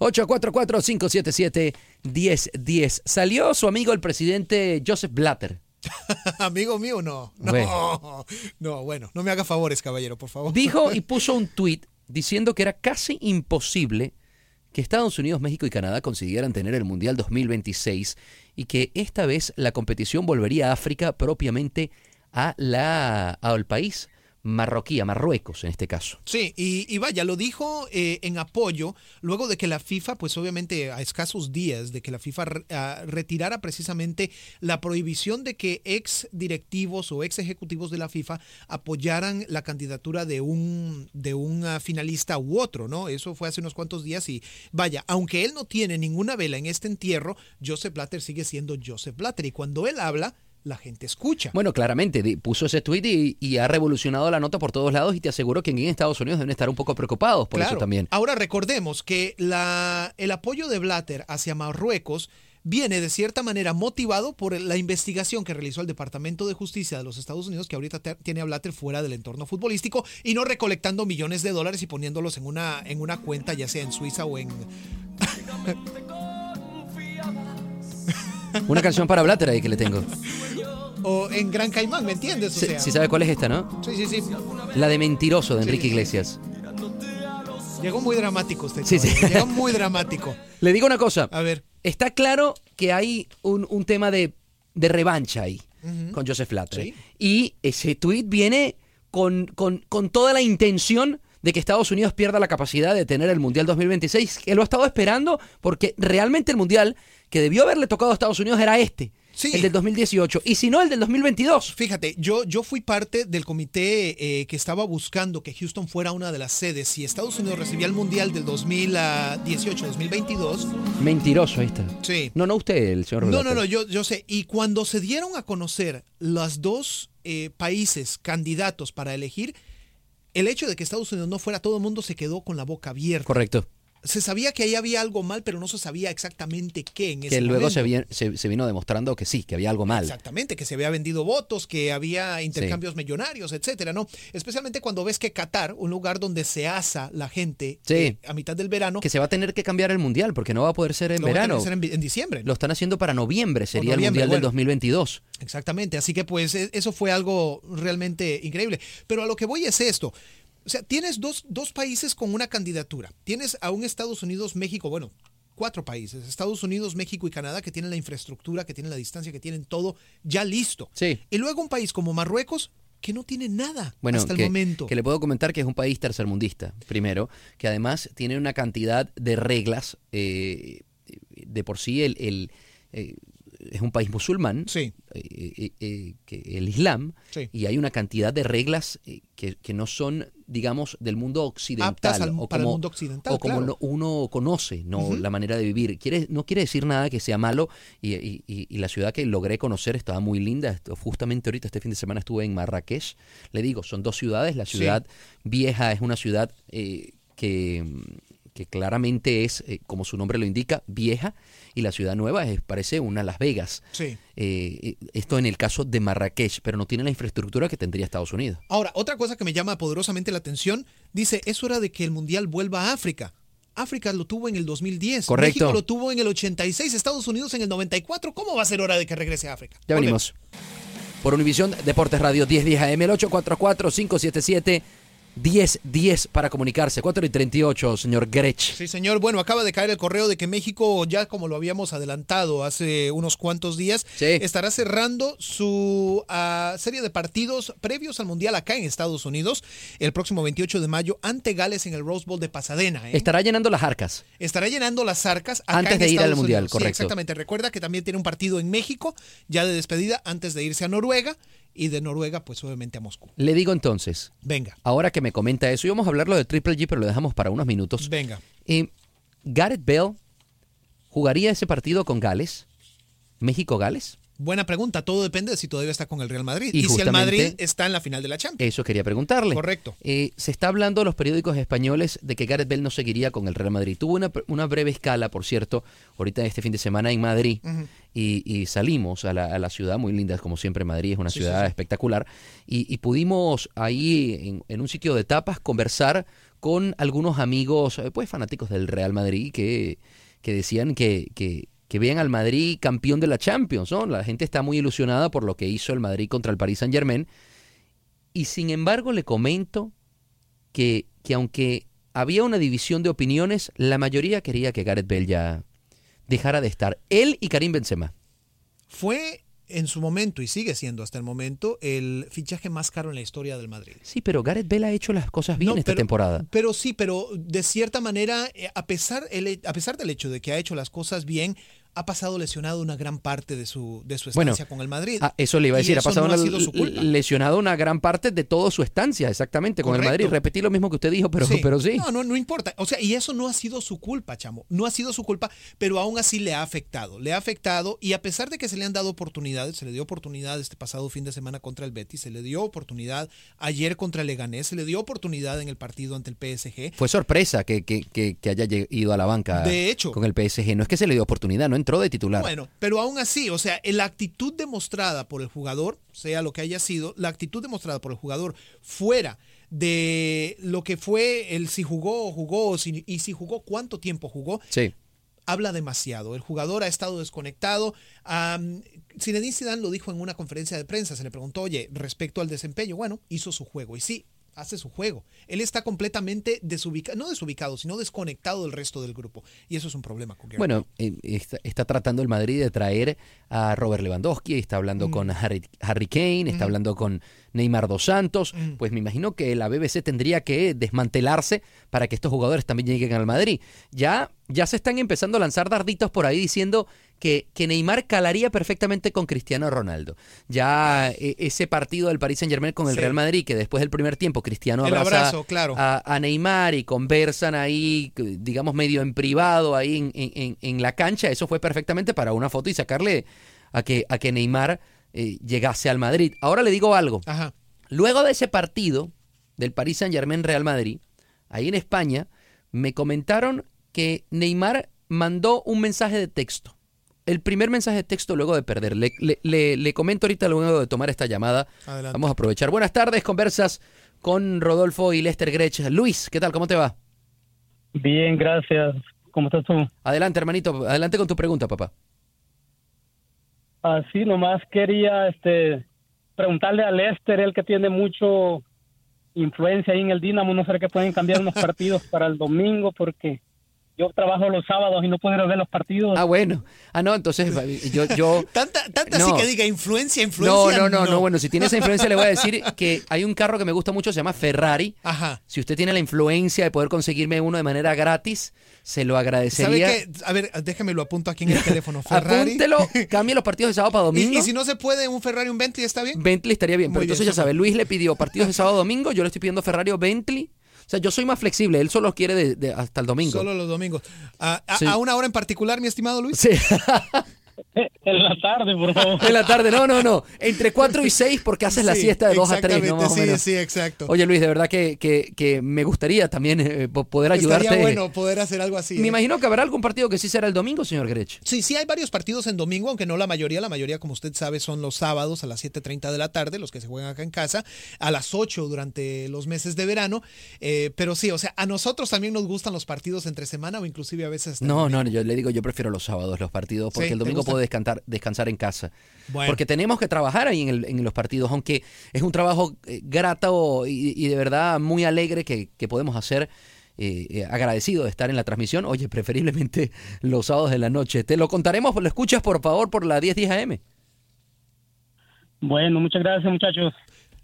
844-577-1010. Salió su amigo el presidente Joseph Blatter. Amigo mío, no. No, Bueno. no, bueno, no me haga favores, caballero, por favor. Dijo y puso un tweet diciendo que era casi imposible que Estados Unidos, México y Canadá consiguieran tener el Mundial 2026 y que esta vez la competición volvería a África propiamente a la, al país marroquí, a Marruecos en este caso. Sí, y, vaya, lo dijo eh, en apoyo luego de que la FIFA, pues obviamente a escasos días de que la FIFA ah, retirara precisamente la prohibición de que ex directivos o ex ejecutivos de la FIFA apoyaran la candidatura de un, de un ah, finalista u otro, ¿no? Eso fue hace unos cuantos días y vaya, aunque él no tiene ninguna vela en este entierro, Joseph Blatter sigue siendo Joseph Blatter y cuando él habla, la gente escucha. Bueno, claramente, puso ese tweet y, y ha revolucionado la nota por todos lados y te aseguro que en Estados Unidos deben estar un poco preocupados por eso también. Ahora recordemos que la, el apoyo de Blatter hacia Marruecos viene de cierta manera motivado por la investigación que realizó el Departamento de Justicia de los Estados Unidos, que ahorita tiene a Blatter fuera del entorno futbolístico y no recolectando millones de dólares y poniéndolos en una, en una cuenta, ya sea en Suiza o en... Una canción para Blatter ahí que le tengo. o en Gran Caimán, ¿me entiendes? Si sea, si sabe cuál es esta, ¿no? sí, sí, sí. La de Mentiroso de Sí. Enrique Iglesias. Llegó muy dramático usted. Sí, sí. Llegó muy dramático. Le digo una cosa. A ver. Está claro que hay un, un tema de, de revancha ahí con Joseph Blatter. Sí. Y ese tweet viene con, con- con toda la intención de que Estados Unidos pierda la capacidad de tener el Mundial 2026, que lo ha estado esperando porque realmente el Mundial que debió haberle tocado a Estados Unidos era este, el del 2018, y si no el del 2022. Fíjate, yo, yo fui parte del comité eh, que estaba buscando que Houston fuera una de las sedes. Si Estados Unidos recibía el Mundial del 2018-2022, Mentiroso, ahí está. Sí. No, no usted, el señor no, no, no, yo, yo sé. Y cuando se dieron a conocer los dos eh, países candidatos para elegir, el hecho de que Estados Unidos no fuera, todo el mundo se quedó con la boca abierta. Correcto. Se sabía que ahí había algo mal, pero no se sabía exactamente qué en ese Que luego se, momento. vi- se, se vino demostrando que sí, que había algo mal. Exactamente, que se había vendido votos, que había intercambios millonarios, etcétera, ¿no? Especialmente cuando ves que Qatar, un lugar donde se asa la gente Sí. eh, a mitad del verano, Que se va a tener que cambiar el mundial porque no va a poder ser en lo va a tener verano. que hacer en, diciembre. Lo están haciendo para noviembre, sería el mundial del bueno. 2022. Exactamente, así que pues e- eso fue algo realmente increíble. Pero a lo que voy es esto. O sea, tienes dos, dos países con una candidatura. Tienes a un Estados Unidos, México, bueno, cuatro países, Estados Unidos, México y Canadá, que tienen la infraestructura, que tienen la distancia, que tienen todo ya listo. Sí. Y luego un país como Marruecos, que no tiene nada Bueno, hasta que, el momento. que le puedo comentar que es un país tercermundista, primero, que además tiene una cantidad de reglas, eh, de por sí el, el, eh, es un país musulmán, Sí. eh, eh, eh, el Islam, Sí. y hay una cantidad de reglas que, que no son, digamos, del mundo occidental. Aptas al- o para el como, mundo occidental, o como claro. uno conoce no la manera de vivir. Quiere, no quiere decir nada que sea malo y, y- y- y la ciudad que logré conocer estaba muy linda. Justamente ahorita este fin de semana estuve en Marrakech. Le digo, son dos ciudades. La Sí. ciudad vieja es una ciudad eh, que, que claramente es, eh, como su nombre lo indica, vieja y la ciudad nueva es, parece una Las Vegas. Sí. Eh, eh, esto en el caso de Marrakech, pero no tiene la infraestructura que tendría Estados Unidos. Ahora, otra cosa que me llama poderosamente la atención, dice, es hora de que el Mundial vuelva a África. África lo tuvo en el 2010. Correcto. México lo tuvo en el 86, Estados Unidos en el 94. ¿Cómo va a ser hora de que regrese a África? Ya venimos. Por Univisión Deportes Radio 1010 AM, el 844-577 10, 10 para comunicarse. 4 y 38, señor Grech. Sí, señor. Bueno, acaba de caer el correo de que México, ya como lo habíamos adelantado hace unos cuantos días, estará cerrando su uh, serie de partidos previos al Mundial acá en Estados Unidos el próximo 28 de mayo ante Gales en el Rose Bowl de Pasadena. ¿eh? Estará llenando las arcas. Estará llenando las arcas acá antes en de ir Estados al Mundial, Unidos. correcto. Sí, exactamente. Recuerda que también tiene un partido en México ya de despedida antes de irse a Noruega y de Noruega, pues obviamente a Moscú. Le digo entonces. Venga. Ahora que me comenta eso, íbamos a hablarlo de Triple G, pero lo dejamos para unos minutos. Venga. Eh, Gareth Bell jugaría ese partido con Gales. México-Gales. Buena pregunta, todo depende de si todavía está con el Real Madrid Y y, si el Madrid está en la final de la Champions. Eso quería preguntarle. Correcto. Eh, se está hablando en los periódicos españoles de que Gareth Bell no seguiría con el Real Madrid. Tuvo una, una breve escala, por cierto, ahorita este fin de semana en Madrid. Y, y salimos a la, a la ciudad, muy linda, como siempre Madrid es una Sí, ciudad sí, sí. espectacular, y, y pudimos ahí en, en un sitio de tapas conversar con algunos amigos, eh, pues fanáticos del Real Madrid, que, que decían que, que, que vean al Madrid campeón de la Champions, ¿no? La gente está muy ilusionada por lo que hizo el Madrid contra el Paris Saint Germain, y sin embargo le comento que, que aunque había una división de opiniones, la mayoría quería que Gareth Bale ya dejara de estar. Él y Karim Benzema. Fue en su momento y sigue siendo hasta el momento el fichaje más caro en la historia del Madrid. Sí, pero Gareth Bale ha hecho las cosas bien No, esta pero- temporada. Pero sí, pero de cierta manera, eh, a pesar, el- a pesar del hecho de que ha hecho las cosas bien, ha pasado lesionado una gran parte de su, de su Bueno, estancia con el Madrid. Ah, eso le iba a decir, ha pasado no ha una- sido su culpa. lesionado una gran parte de toda su estancia, exactamente, con el. Madrid. Repetí lo mismo que usted dijo, pero sí. Pero sí. No, no, no importa. O sea, y eso no ha sido su culpa, chamo. No ha sido su culpa, pero aún así le ha afectado. Le ha afectado y a pesar de que se le han dado oportunidades, se le dio oportunidad este pasado fin de semana contra el Betis, se le dio oportunidad ayer contra el Leganés, se le dio oportunidad en el partido ante el PSG. Fue sorpresa que, que, que- que haya ido a la banca De hecho. con el PSG. No es que se le dio oportunidad, no entró de titular. Bueno, pero aún así, o sea, la actitud demostrada por el jugador, sea lo que haya sido, la actitud demostrada por el jugador fuera de lo que fue el si jugó o jugó si- y si jugó cuánto tiempo jugó, Sí. habla demasiado. El jugador ha estado desconectado. Um, Zinedine Zidane lo dijo en una conferencia de prensa. Se le preguntó, oye, respecto al desempeño, bueno, hizo su juego. Y sí, hace su juego. Él está completamente desubicado, no desubicado, sino desconectado del resto del grupo. Y eso es un problema con Gareth Bueno, eh, está, está tratando el Madrid de traer a Robert Lewandowski, está hablando Mm. con Harry, Harry Kane, está Mm. hablando con Neymar dos Santos. Mm. Pues me imagino que la BBC tendría que desmantelarse para que estos jugadores también lleguen al Madrid. Ya, ya se están empezando a lanzar darditos por ahí diciendo que, que Neymar calaría perfectamente con Cristiano Ronaldo. Ya eh, ese partido del Paris Saint Germain con el Sí. Real Madrid, que después del primer tiempo Cristiano abraza abrazo, claro. a, a Neymar y conversan ahí, digamos, medio en privado, ahí en- en la cancha, eso fue perfectamente para una foto y sacarle a que, a que Neymar eh, llegase al Madrid. Ahora le digo algo. Ajá. Luego de ese partido del Paris Saint Germain Real Madrid, ahí en España, me comentaron que Neymar mandó un mensaje de texto. El primer mensaje de texto luego de perder. Le, le- le- le comento ahorita luego de tomar esta llamada. Adelante. Vamos a aprovechar. Buenas tardes, conversas con Rodolfo y Lester Grech. Luis, ¿qué tal? ¿Cómo te va? Bien, gracias. ¿Cómo estás tú? Adelante, hermanito. Adelante con tu pregunta, papá. Así nomás quería este preguntarle a Lester, el que tiene mucho influencia ahí en el Dinamo, no sé que pueden cambiar unos partidos para el domingo porque yo trabajo los sábados y no puedo ir a ver los partidos. Ah, bueno. Ah, no, entonces yo... yo Tanta, tanta No. así que diga influencia, no, influencia. no, no, no, bueno, si tiene esa influencia le voy a decir que hay un carro que me gusta mucho, se llama Ferrari. Ajá. Si usted tiene la influencia de poder conseguirme uno de manera gratis, se lo ¿Sabe agradecería. qué? A ver, déjeme lo apunto aquí en el teléfono. Ferrari. Apúntelo, cambie los partidos de sábado para domingo. y si no se puede, un Ferrari, un Bentley, ¿está bien? Bentley estaría bien, pero Muy bien, entonces ya sabe, Luis le pidió partidos de sábado domingo, yo le estoy pidiendo Ferrari o Bentley. O sea, yo soy más flexible, él solo quiere de, de- hasta el domingo. Solo los domingos. ¿A, a- Sí. a una hora en particular, mi estimado Luis? Sí. En la tarde, por favor. En la tarde, no, no, no. Entre 4 y 6 porque haces la siesta de 2 a 3, ¿no? o sí, menos. sí, exacto. Oye, Luis, de verdad que, que, que me gustaría también eh, po- poder ayudarte. Estaría bueno poder hacer algo así. Me ¿eh? imagino que habrá algún partido que sí será el domingo, señor Grech. Sí, sí hay varios partidos en domingo, aunque no la mayoría. La mayoría, como usted sabe, son los sábados a las 7.30 de la tarde, los que se juegan acá en casa, a las 8 durante los meses de verano. Eh, pero sí, o sea, a nosotros también nos gustan los partidos entre semana o inclusive a veces... No, no, yo le digo, yo prefiero los sábados los partidos porque Sí, el ¿te domingo puedo descansar, descansar en casa. Bueno. Porque tenemos que trabajar ahí en, el- en los partidos, aunque es un trabajo eh, grato y, y de verdad muy alegre que, que podemos hacer. eh, eh, agradecido de estar en la transmisión. Oye, preferiblemente los sábados de la noche. Te lo contaremos, lo escuchas por favor por la 1010 AM. Bueno, muchas gracias, muchachos.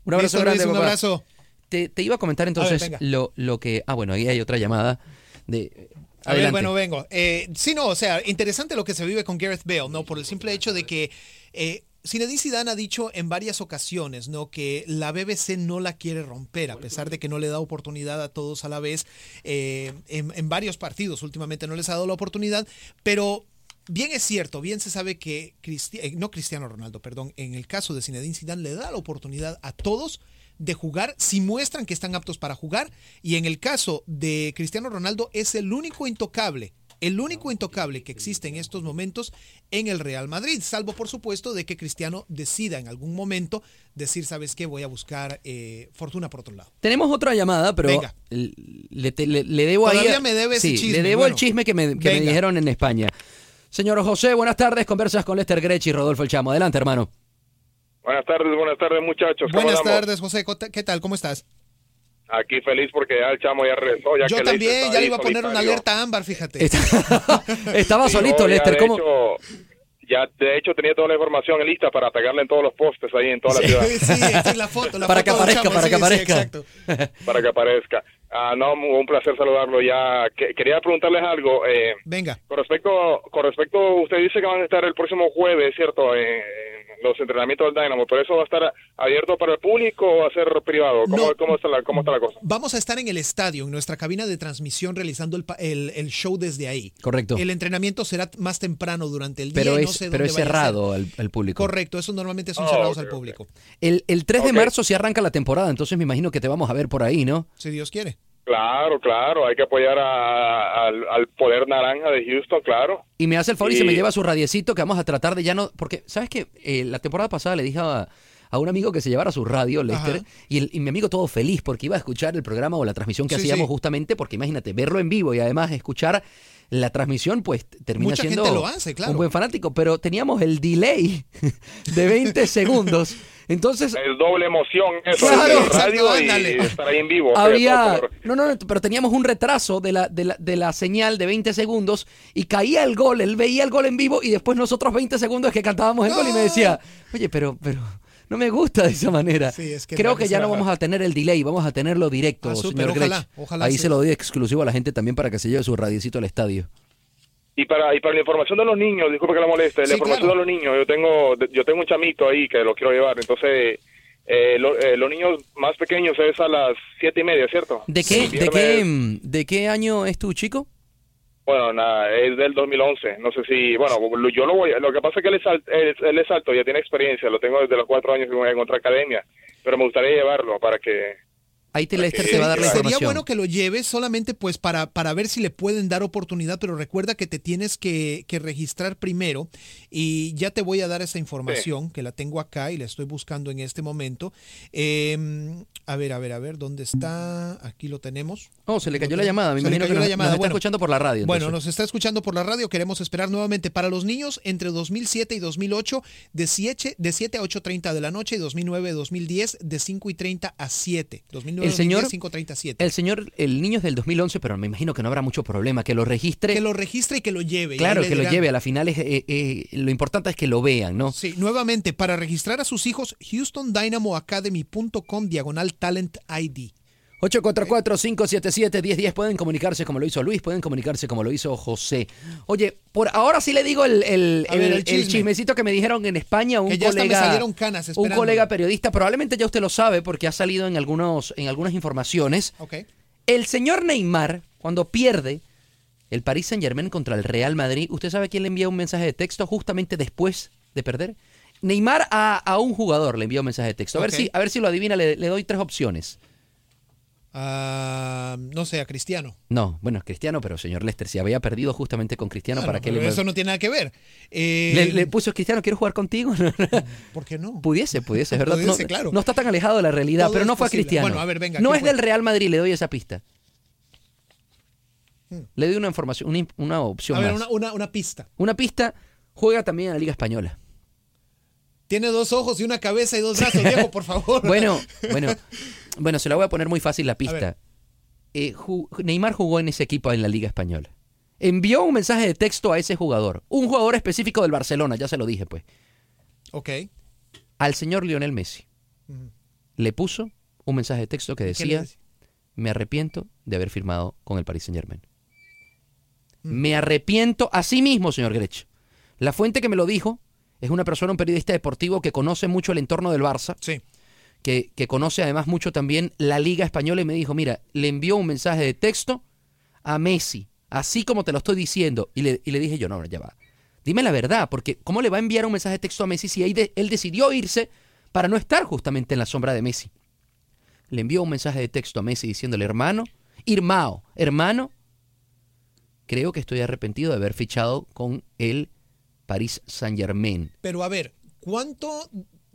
Un abrazo Listo, Luis, grande, un papá. abrazo. Te, te iba a comentar entonces lo, lo que... Ah, bueno, ahí hay otra llamada. De, A ver, bueno, vengo. Eh, sí, no, o sea, interesante lo que se vive con Gareth Bale, ¿no? Por el simple hecho de que eh, Zinedine Zidane ha dicho en varias ocasiones, ¿no? Que la BBC no la quiere romper, a pesar de que no le da oportunidad a todos a la vez. eh, en, en varios partidos últimamente no les ha dado la oportunidad, pero bien es cierto, bien se sabe que Cristi- eh, no Cristiano Ronaldo, perdón, en el caso de Zinedine Zidane le da la oportunidad a todos de jugar si muestran que están aptos para jugar y en el caso de Cristiano Ronaldo es el único intocable, el único intocable que existe en estos momentos en el Real Madrid, salvo por supuesto de que Cristiano decida en algún momento decir, ¿sabes qué? Voy a buscar eh, fortuna por otro lado. Tenemos otra llamada, pero Venga. le, te- le- le debo ahí. Todavía me debe ese sí, chisme, Le debo bueno. el chisme que, me, que me dijeron en España. Señor José, buenas tardes. Conversas con Lester Grech y Rodolfo El Chamo. Adelante, hermano. Buenas tardes, buenas tardes muchachos. ¿Cómo Buenas andamos? tardes, José. ¿Cómo- ¿Qué tal? ¿Cómo estás? Aquí feliz porque ya el chamo ya regresó. Ya Yo que también, ya le iba a poner una alerta ámbar, fíjate. Estaba Sí, solito, no, Lester. de ¿Cómo? hecho, ya de hecho tenía toda la información lista para pegarle en todos los postes ahí en toda la ciudad. Sí, sí, la foto, la Para foto que del aparezca, chamo, para sí, que sí, aparezca. exacto. para que aparezca. Ah, no, un placer saludarlo ya. Que- quería preguntarles algo. Eh, Venga. con respecto, con respecto, usted dice que van a estar el próximo jueves, ¿cierto? En, en los entrenamientos del Dynamo, pero eso va a estar abierto para el público o va a ser privado. ¿Cómo, No. cómo está, la, cómo está la cosa? Vamos a estar en el estadio, en nuestra cabina de transmisión, realizando el, pa- el- el show desde ahí. Correcto. El entrenamiento será más temprano durante el día. Pero y es, no sé pero dónde es cerrado al, al público. Correcto, esos normalmente son cerrados ok, al público. El, el 3 de marzo se arranca la temporada, entonces me imagino que te vamos a ver por ahí, ¿no? Si Dios quiere. Claro, claro, hay que apoyar a- al, al poder naranja de Houston, claro. Y me hace el favor y se me lleva su radiecito que vamos a tratar de ya no... Porque, ¿sabes qué? Eh, la temporada pasada le dije a, a un amigo que se llevara su radio, Lester, y, el- y mi amigo todo feliz porque iba a escuchar el programa o la transmisión que Sí, hacíamos sí. justamente, porque imagínate, verlo en vivo y además escuchar la transmisión, pues termina Mucha siendo gente lo hace, claro. un buen fanático, pero teníamos el delay de 20 segundos. Entonces, Es doble emoción eso, Claro, de exacto, radio y ándale. estar ahí en vivo. había... Pero- No, no, pero teníamos un retraso de la, de, la, de la señal de 20 segundos y caía el gol, él veía el gol en vivo y después nosotros 20 segundos que cantábamos el gol y me decía, oye, pero, pero no me gusta de esa manera. Sí, es que Creo no, que ya no vamos a tener el delay, vamos a tenerlo directo, Ah, súper, señor ojalá, Grech. ojalá Ahí sí. se lo doy exclusivo a la gente también para que se lleve su radiecito al estadio. Y para, y para la información de los niños, disculpe que la moleste, Sí, la información claro. de los niños, yo tengo yo tengo un chamito ahí que lo quiero llevar, entonces eh, lo- eh, los niños más pequeños es a las siete y media, ¿cierto? ¿De qué, de, qué, mm, ¿De qué año es tu chico? Bueno, nada, es del 2011, no sé si, bueno, yo lo voy, lo que pasa es que él es, él, él es alto, ya tiene experiencia, lo tengo desde los cuatro años en otra academia, pero me gustaría llevarlo para que... Ahí te Lester que- te va a dar la Sería información. bueno que lo lleves solamente pues para, para ver si le pueden dar oportunidad, pero recuerda que te tienes que, que registrar primero y ya te voy a dar esa información que la tengo acá y la estoy buscando en este momento. Eh, a ver, a ver, a ver, ¿dónde está? Aquí lo tenemos. Oh, se le cayó la llamada, me Se le imagino que cayó nos, la llamada. nos está Bueno, escuchando por la radio. Bueno, entonces. nos está escuchando por la radio. Queremos esperar nuevamente para los niños entre 2007 y 2008 de 7, de 7 a 8.30 de la noche y 2009-2010 de 5 y 30 a 7. 2009 El señor- 5 30 a 7. El señor, el niño es del 2011, pero me imagino que no habrá mucho problema, que lo registre. Que lo registre y que lo lleve. claro, que lo lleve. A la final es, eh, eh, lo importante es que lo vean, ¿no? Sí, nuevamente, para registrar a sus hijos, HoustonDynamoAcademy.com diagonal Talent ID. 844-577-1010 pueden comunicarse como lo hizo Luis, pueden comunicarse como lo hizo José. Oye, por ahora sí le digo el, el- ver, el- el el chisme. chismecito que me dijeron en España, un Que ya hasta me colega, salieron canas un colega periodista, probablemente ya usted lo sabe porque ha salido en algunos, en algunas informaciones. El señor Neymar, cuando pierde el Paris Saint Germain contra el Real Madrid, ¿usted sabe quién le envía un mensaje de texto justamente después de perder? Neymar a, a un jugador le envía un mensaje de texto. A, ver, si, a ver si lo adivina, le, le doy tres opciones. Ah, no sé, a Cristiano. No, bueno, es Cristiano, pero señor Lester, si había perdido justamente con Cristiano, ¿para qué pero le, Eso no tiene nada que ver. Eh, le, le puso Cristiano, quiero jugar contigo? ¿Por qué no? pudiese, pudiese, es verdad. Pudiese, no, claro. no está tan alejado de la realidad, Todo pero no fue a. Cristiano. Bueno, a ver, venga, no ¿quién es fue? del Real Madrid, le doy esa pista. Hmm. Le doy una información, una, una opción A ver, más. una, una, una pista. Una pista, juega también en la Liga Española. Tiene dos ojos y una cabeza y dos brazos, viejo, por favor. Bueno, bueno, bueno, se la voy a poner muy fácil la pista. Eh, ju- Neymar jugó en ese equipo en la Liga Española. Envió un mensaje de texto a ese jugador, un jugador específico del Barcelona, ya se lo dije pues, Ok. al señor Lionel Messi. Le puso un mensaje de texto que ¿Qué le decía, me arrepiento de haber firmado con el Paris Saint Germain. Me arrepiento a sí mismo, señor Grech. La fuente que me lo dijo es una persona, un periodista deportivo que conoce mucho el entorno del Barça. Que, conoce además mucho también la Liga Española y me dijo, mira, le envió un mensaje de texto a Messi, así como te lo estoy diciendo. Y le, y le dije yo, no, ya va. Dime la verdad, porque ¿cómo le va a enviar un mensaje de texto a Messi si él decidió irse para no estar justamente en la sombra de Messi? Le envió un mensaje de texto a Messi diciéndole, hermano, Irmao, hermano, creo que estoy arrepentido de haber fichado con el Paris Saint Germain. Pero a ver, ¿cuánto,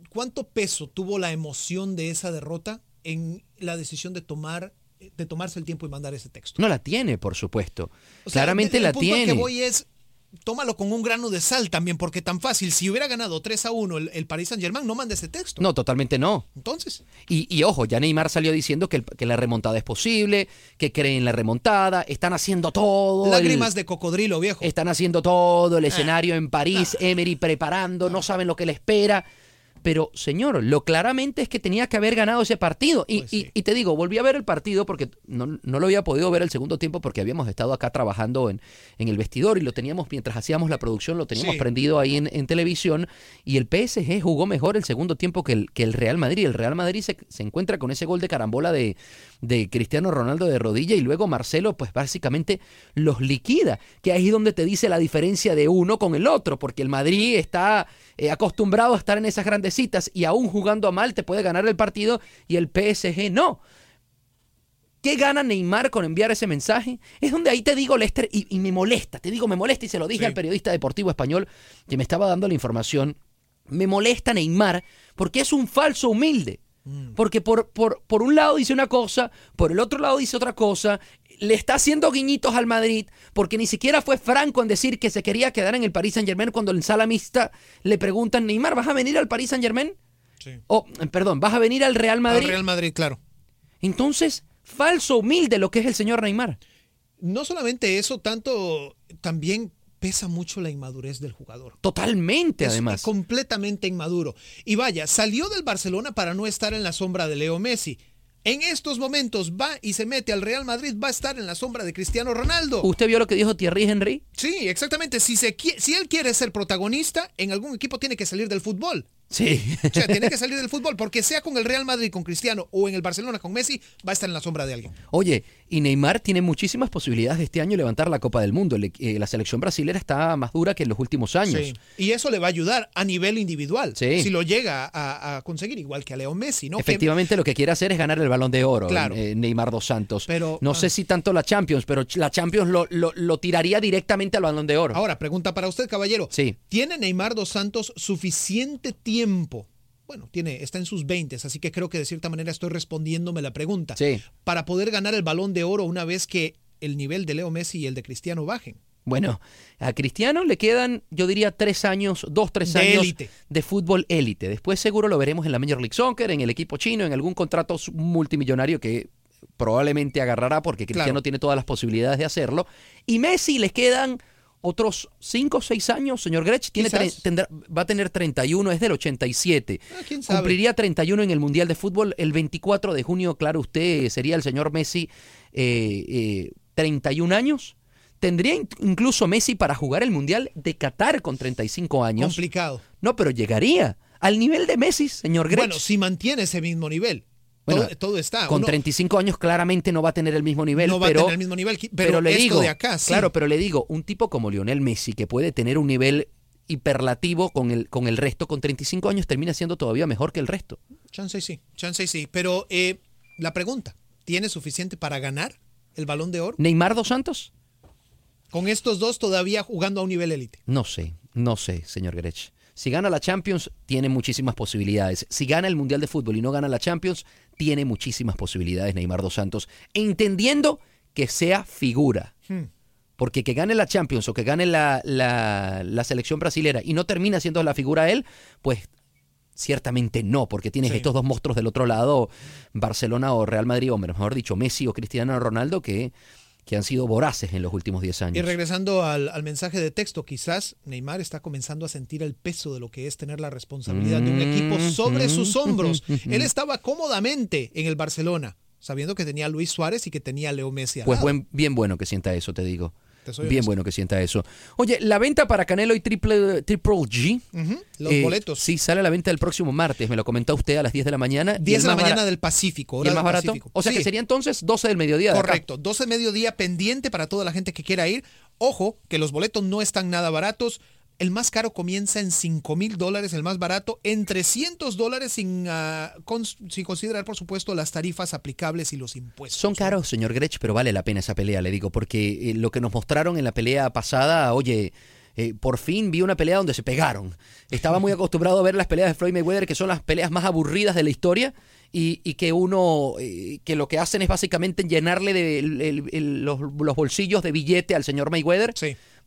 ¿cuánto peso tuvo la emoción de esa derrota en la decisión de tomar de tomarse el tiempo y mandar ese texto? No la tiene, por supuesto. O sea, Claramente el la punto al tiene. que voy es tómalo con un grano de sal también, porque tan fácil. Si hubiera ganado 3 a 1 el, el Paris Saint Germain, no manda ese texto. No, totalmente no. Entonces, Y, y ojo, ya Neymar salió diciendo que, el- que la remontada es posible, que creen en la remontada, están haciendo todo. el- lágrimas de cocodrilo, viejo. Están haciendo todo el escenario en París, Emery preparando, no saben lo que le espera. Pero, señor, lo claramente es que tenía que haber ganado ese partido. Y, y- y te digo, volví a ver el partido porque no, no lo había podido ver el segundo tiempo porque habíamos estado acá trabajando en, en el vestidor y lo teníamos, mientras hacíamos la producción, lo teníamos Sí. prendido ahí en, en televisión. Y el PSG jugó mejor el segundo tiempo que el, que el Real Madrid. El Real Madrid se, se encuentra con ese gol de carambola de, de Cristiano Ronaldo de rodilla y luego Marcelo, pues básicamente los liquida. Que ahí es donde te dice la diferencia de uno con el otro, porque el Madrid está eh, acostumbrado a estar en esas grandes citas y aún jugando a mal te puede ganar el partido y el PSG no. ¿Qué gana Neymar con enviar ese mensaje? Es donde ahí te digo, Lester, y, y me molesta, te digo, me molesta y se lo dije al periodista deportivo español que me estaba dando la información. Me molesta Neymar porque es un falso humilde. Porque por, por, por un lado dice una cosa, por el otro lado dice otra cosa, le está haciendo guiñitos al Madrid, porque ni siquiera fue franco en decir que se quería quedar en el Paris Saint Germain cuando en sala mixta le preguntan, Neymar, ¿vas a venir al Paris Saint Germain? O, eh, perdón, ¿vas a venir al Real Madrid? Al Real Madrid, claro. Entonces, falso humilde lo que es el señor Neymar. No solamente eso, tanto también pesa mucho la inmadurez del jugador. Totalmente, Es además. completamente inmaduro. Y vaya, salió del Barcelona para no estar en la sombra de Leo Messi. En estos momentos va y se mete al Real Madrid, va a estar en la sombra de Cristiano Ronaldo. ¿Usted vio lo que dijo Thierry Henry? Sí, exactamente. Si, se, qui- si él quiere ser protagonista, en algún equipo tiene que salir del fútbol. Sí. O sea, tiene que salir del fútbol, porque sea con el Real Madrid, con Cristiano o en el Barcelona con Messi, va a estar en la sombra de alguien. Oye, y Neymar tiene muchísimas posibilidades de este año levantar la Copa del Mundo. Le- eh, la selección brasilera está más dura que en los últimos años. Sí. Y eso le va a ayudar a nivel individual. Sí. Si lo llega a, a conseguir, igual que a Leo Messi, ¿no? Que- Efectivamente, lo que quiere hacer es ganar el balón de oro, Claro. eh, Neymar dos Santos. Pero, no ah. sé si tanto la Champions, pero la Champions lo, lo- lo tiraría directamente al balón de oro. Ahora, pregunta para usted, caballero. Sí. ¿Tiene Neymar dos Santos suficiente tiempo? Bueno, tiene, está en sus 20, así que creo que de cierta manera estoy respondiéndome la pregunta. Sí. Para poder ganar el balón de oro una vez que el nivel de Leo Messi y el de Cristiano bajen. Bueno, a Cristiano le quedan, yo diría, tres años, dos, tres De años élite. de fútbol élite. Después seguro lo veremos en la Major League Soccer, en el equipo chino, en algún contrato multimillonario que probablemente agarrará porque Cristiano Claro. tiene todas las posibilidades de hacerlo. Y Messi les quedan otros cinco o seis años, señor. Tiene tre- tendrá- va a tener 31, es del 87. Ah, quién sabe. Cumpliría 31 en el Mundial de Fútbol el 24 de junio. Claro, usted sería el señor Messi, eh, eh, 31 años. Tendría in- incluso Messi para jugar el Mundial de Qatar con 35 años. Complicado. No, pero llegaría al nivel de Messi, señor Grech. Bueno, si mantiene ese mismo nivel. Bueno, todo, todo está. con Uno 35 años claramente no va a tener el mismo nivel, no va pero a tener el mismo nivel. Pero, le esto digo, de acá, sí. claro, pero le digo, un tipo como Lionel Messi que puede tener un nivel hiperlativo con el con el resto con 35 años termina siendo todavía mejor que el resto. Chance sí, chance sí. Pero eh, la pregunta, ¿tiene suficiente para ganar el balón de oro? Neymar dos Santos? Con estos dos todavía jugando a un nivel élite. No sé, no sé, señor Grech. Si gana la Champions, tiene muchísimas posibilidades. Si gana el Mundial de Fútbol y no gana la Champions, tiene muchísimas posibilidades Neymar dos Santos, entendiendo que sea figura. Hmm. Porque que gane la Champions o que gane la, la, la selección brasilera y no termina siendo la figura él, pues ciertamente no, porque tienes Sí. estos dos monstruos del otro lado, Barcelona o Real Madrid, o mejor dicho, Messi o Cristiano Ronaldo, que, que han sido voraces en los últimos 10 Y años. regresando al, al mensaje de texto, quizás Neymar está comenzando a sentir el peso de lo que es tener la responsabilidad de un equipo sobre sus hombros. Él estaba cómodamente en el Barcelona, sabiendo que tenía a Luis Suárez y que tenía a Leo Messi. al Pues lado. buen, bien bueno que sienta eso, te digo. Bien honesto. bueno que sienta eso. Oye, la venta para Canelo y Triple, Triple G. Los eh, boletos. Sí, sale a la venta el próximo martes. Me lo comentó usted a las 10 de la mañana. y 10 el de la mañana del Pacífico. ¿Y el más del barato? Pacífico. O sea que sería entonces 12 del mediodía. de acá. Correcto, 12 de mediodía pendiente para toda la gente que quiera ir. Ojo, que los boletos no están nada baratos. El más caro comienza en 5 mil dólares, el más barato en 300 dólares sin, cons- sin considerar, por supuesto, las tarifas aplicables y los impuestos. Son caros, señor Grech, pero vale la pena esa pelea, le digo, porque eh, lo que nos mostraron en la pelea pasada, oye, eh, por fin vi una pelea donde se pegaron. Estaba muy acostumbrado a ver las peleas de Floyd Mayweather, que son las peleas más aburridas de la historia, y, y que uno, eh, que lo que hacen es básicamente llenarle de el- el- el- los, los bolsillos de billete al señor Mayweather,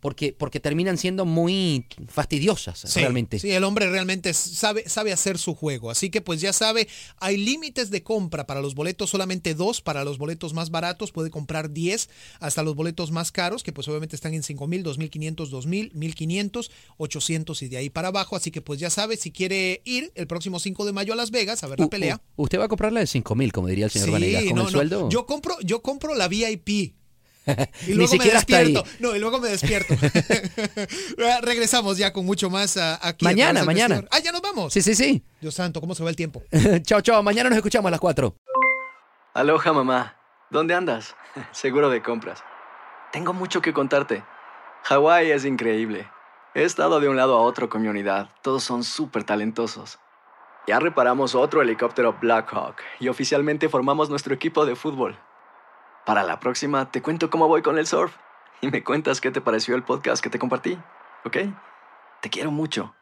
porque, porque terminan siendo muy fastidiosas, Sí, realmente. Sí, el hombre realmente sabe, sabe hacer su juego. Así que pues ya sabe, hay límites de compra para los boletos, solamente dos. Para los boletos más baratos puede comprar 10 hasta los boletos más caros, que pues obviamente están en 5 mil, 2.500, 2.000, 1.500, 800 y de ahí para abajo. Así que pues ya sabe, si quiere ir el próximo 5 de mayo a Las Vegas a ver la U- pelea. u- usted va a comprar la de 5 mil, como diría el señor Vanegas, con no, el no. sueldo. Yo compro, yo compro la VIP. Y Ni luego me siquiera hasta ahí. despierto. No, y luego me despierto. Regresamos ya con mucho más ah, aquí. Mañana, mañana. vestidor. Ah, ya nos vamos. Sí, sí, sí. Dios santo, ¿cómo se va el tiempo? chao, chao. Mañana nos escuchamos a las 4. Aloha mamá, ¿dónde andas? Seguro de compras. Tengo mucho que contarte. Hawái es increíble. He estado de un lado a otro con mi unidad. Todos son súper talentosos. Ya reparamos otro helicóptero Blackhawk y oficialmente formamos nuestro equipo de fútbol. Para la próxima te cuento cómo voy con el surf y me cuentas qué te pareció el podcast que te compartí, ¿ok? Te quiero mucho.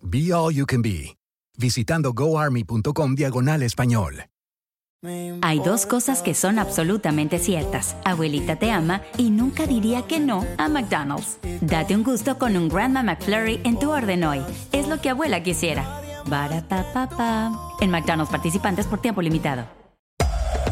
Be All You Can Be, visitando goarmy.com diagonal español. Hay dos cosas que son absolutamente ciertas. Abuelita te ama y nunca diría que no a McDonald's. Date un gusto con un Grandma McFlurry en tu orden hoy. Es lo que abuela quisiera. Barapapapa. En McDonald's participantes por tiempo limitado.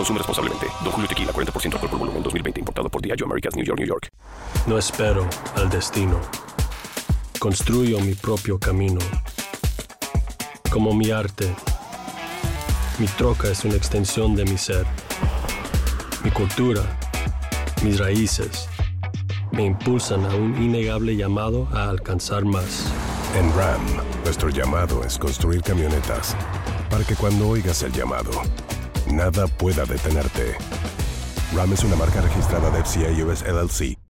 Consume responsablemente. Don Julio Tequila, 40% alcohol por volumen, 2020. Importado por Diageo Americas, New York, New York. No espero al destino. Construyo mi propio camino. Como mi arte. Mi troca es una extensión de mi ser. Mi cultura, mis raíces, me impulsan a un innegable llamado a alcanzar más. En RAM, nuestro llamado es construir camionetas para que cuando oigas el llamado, nada pueda detenerte. RAM es una marca registrada de FCA LLC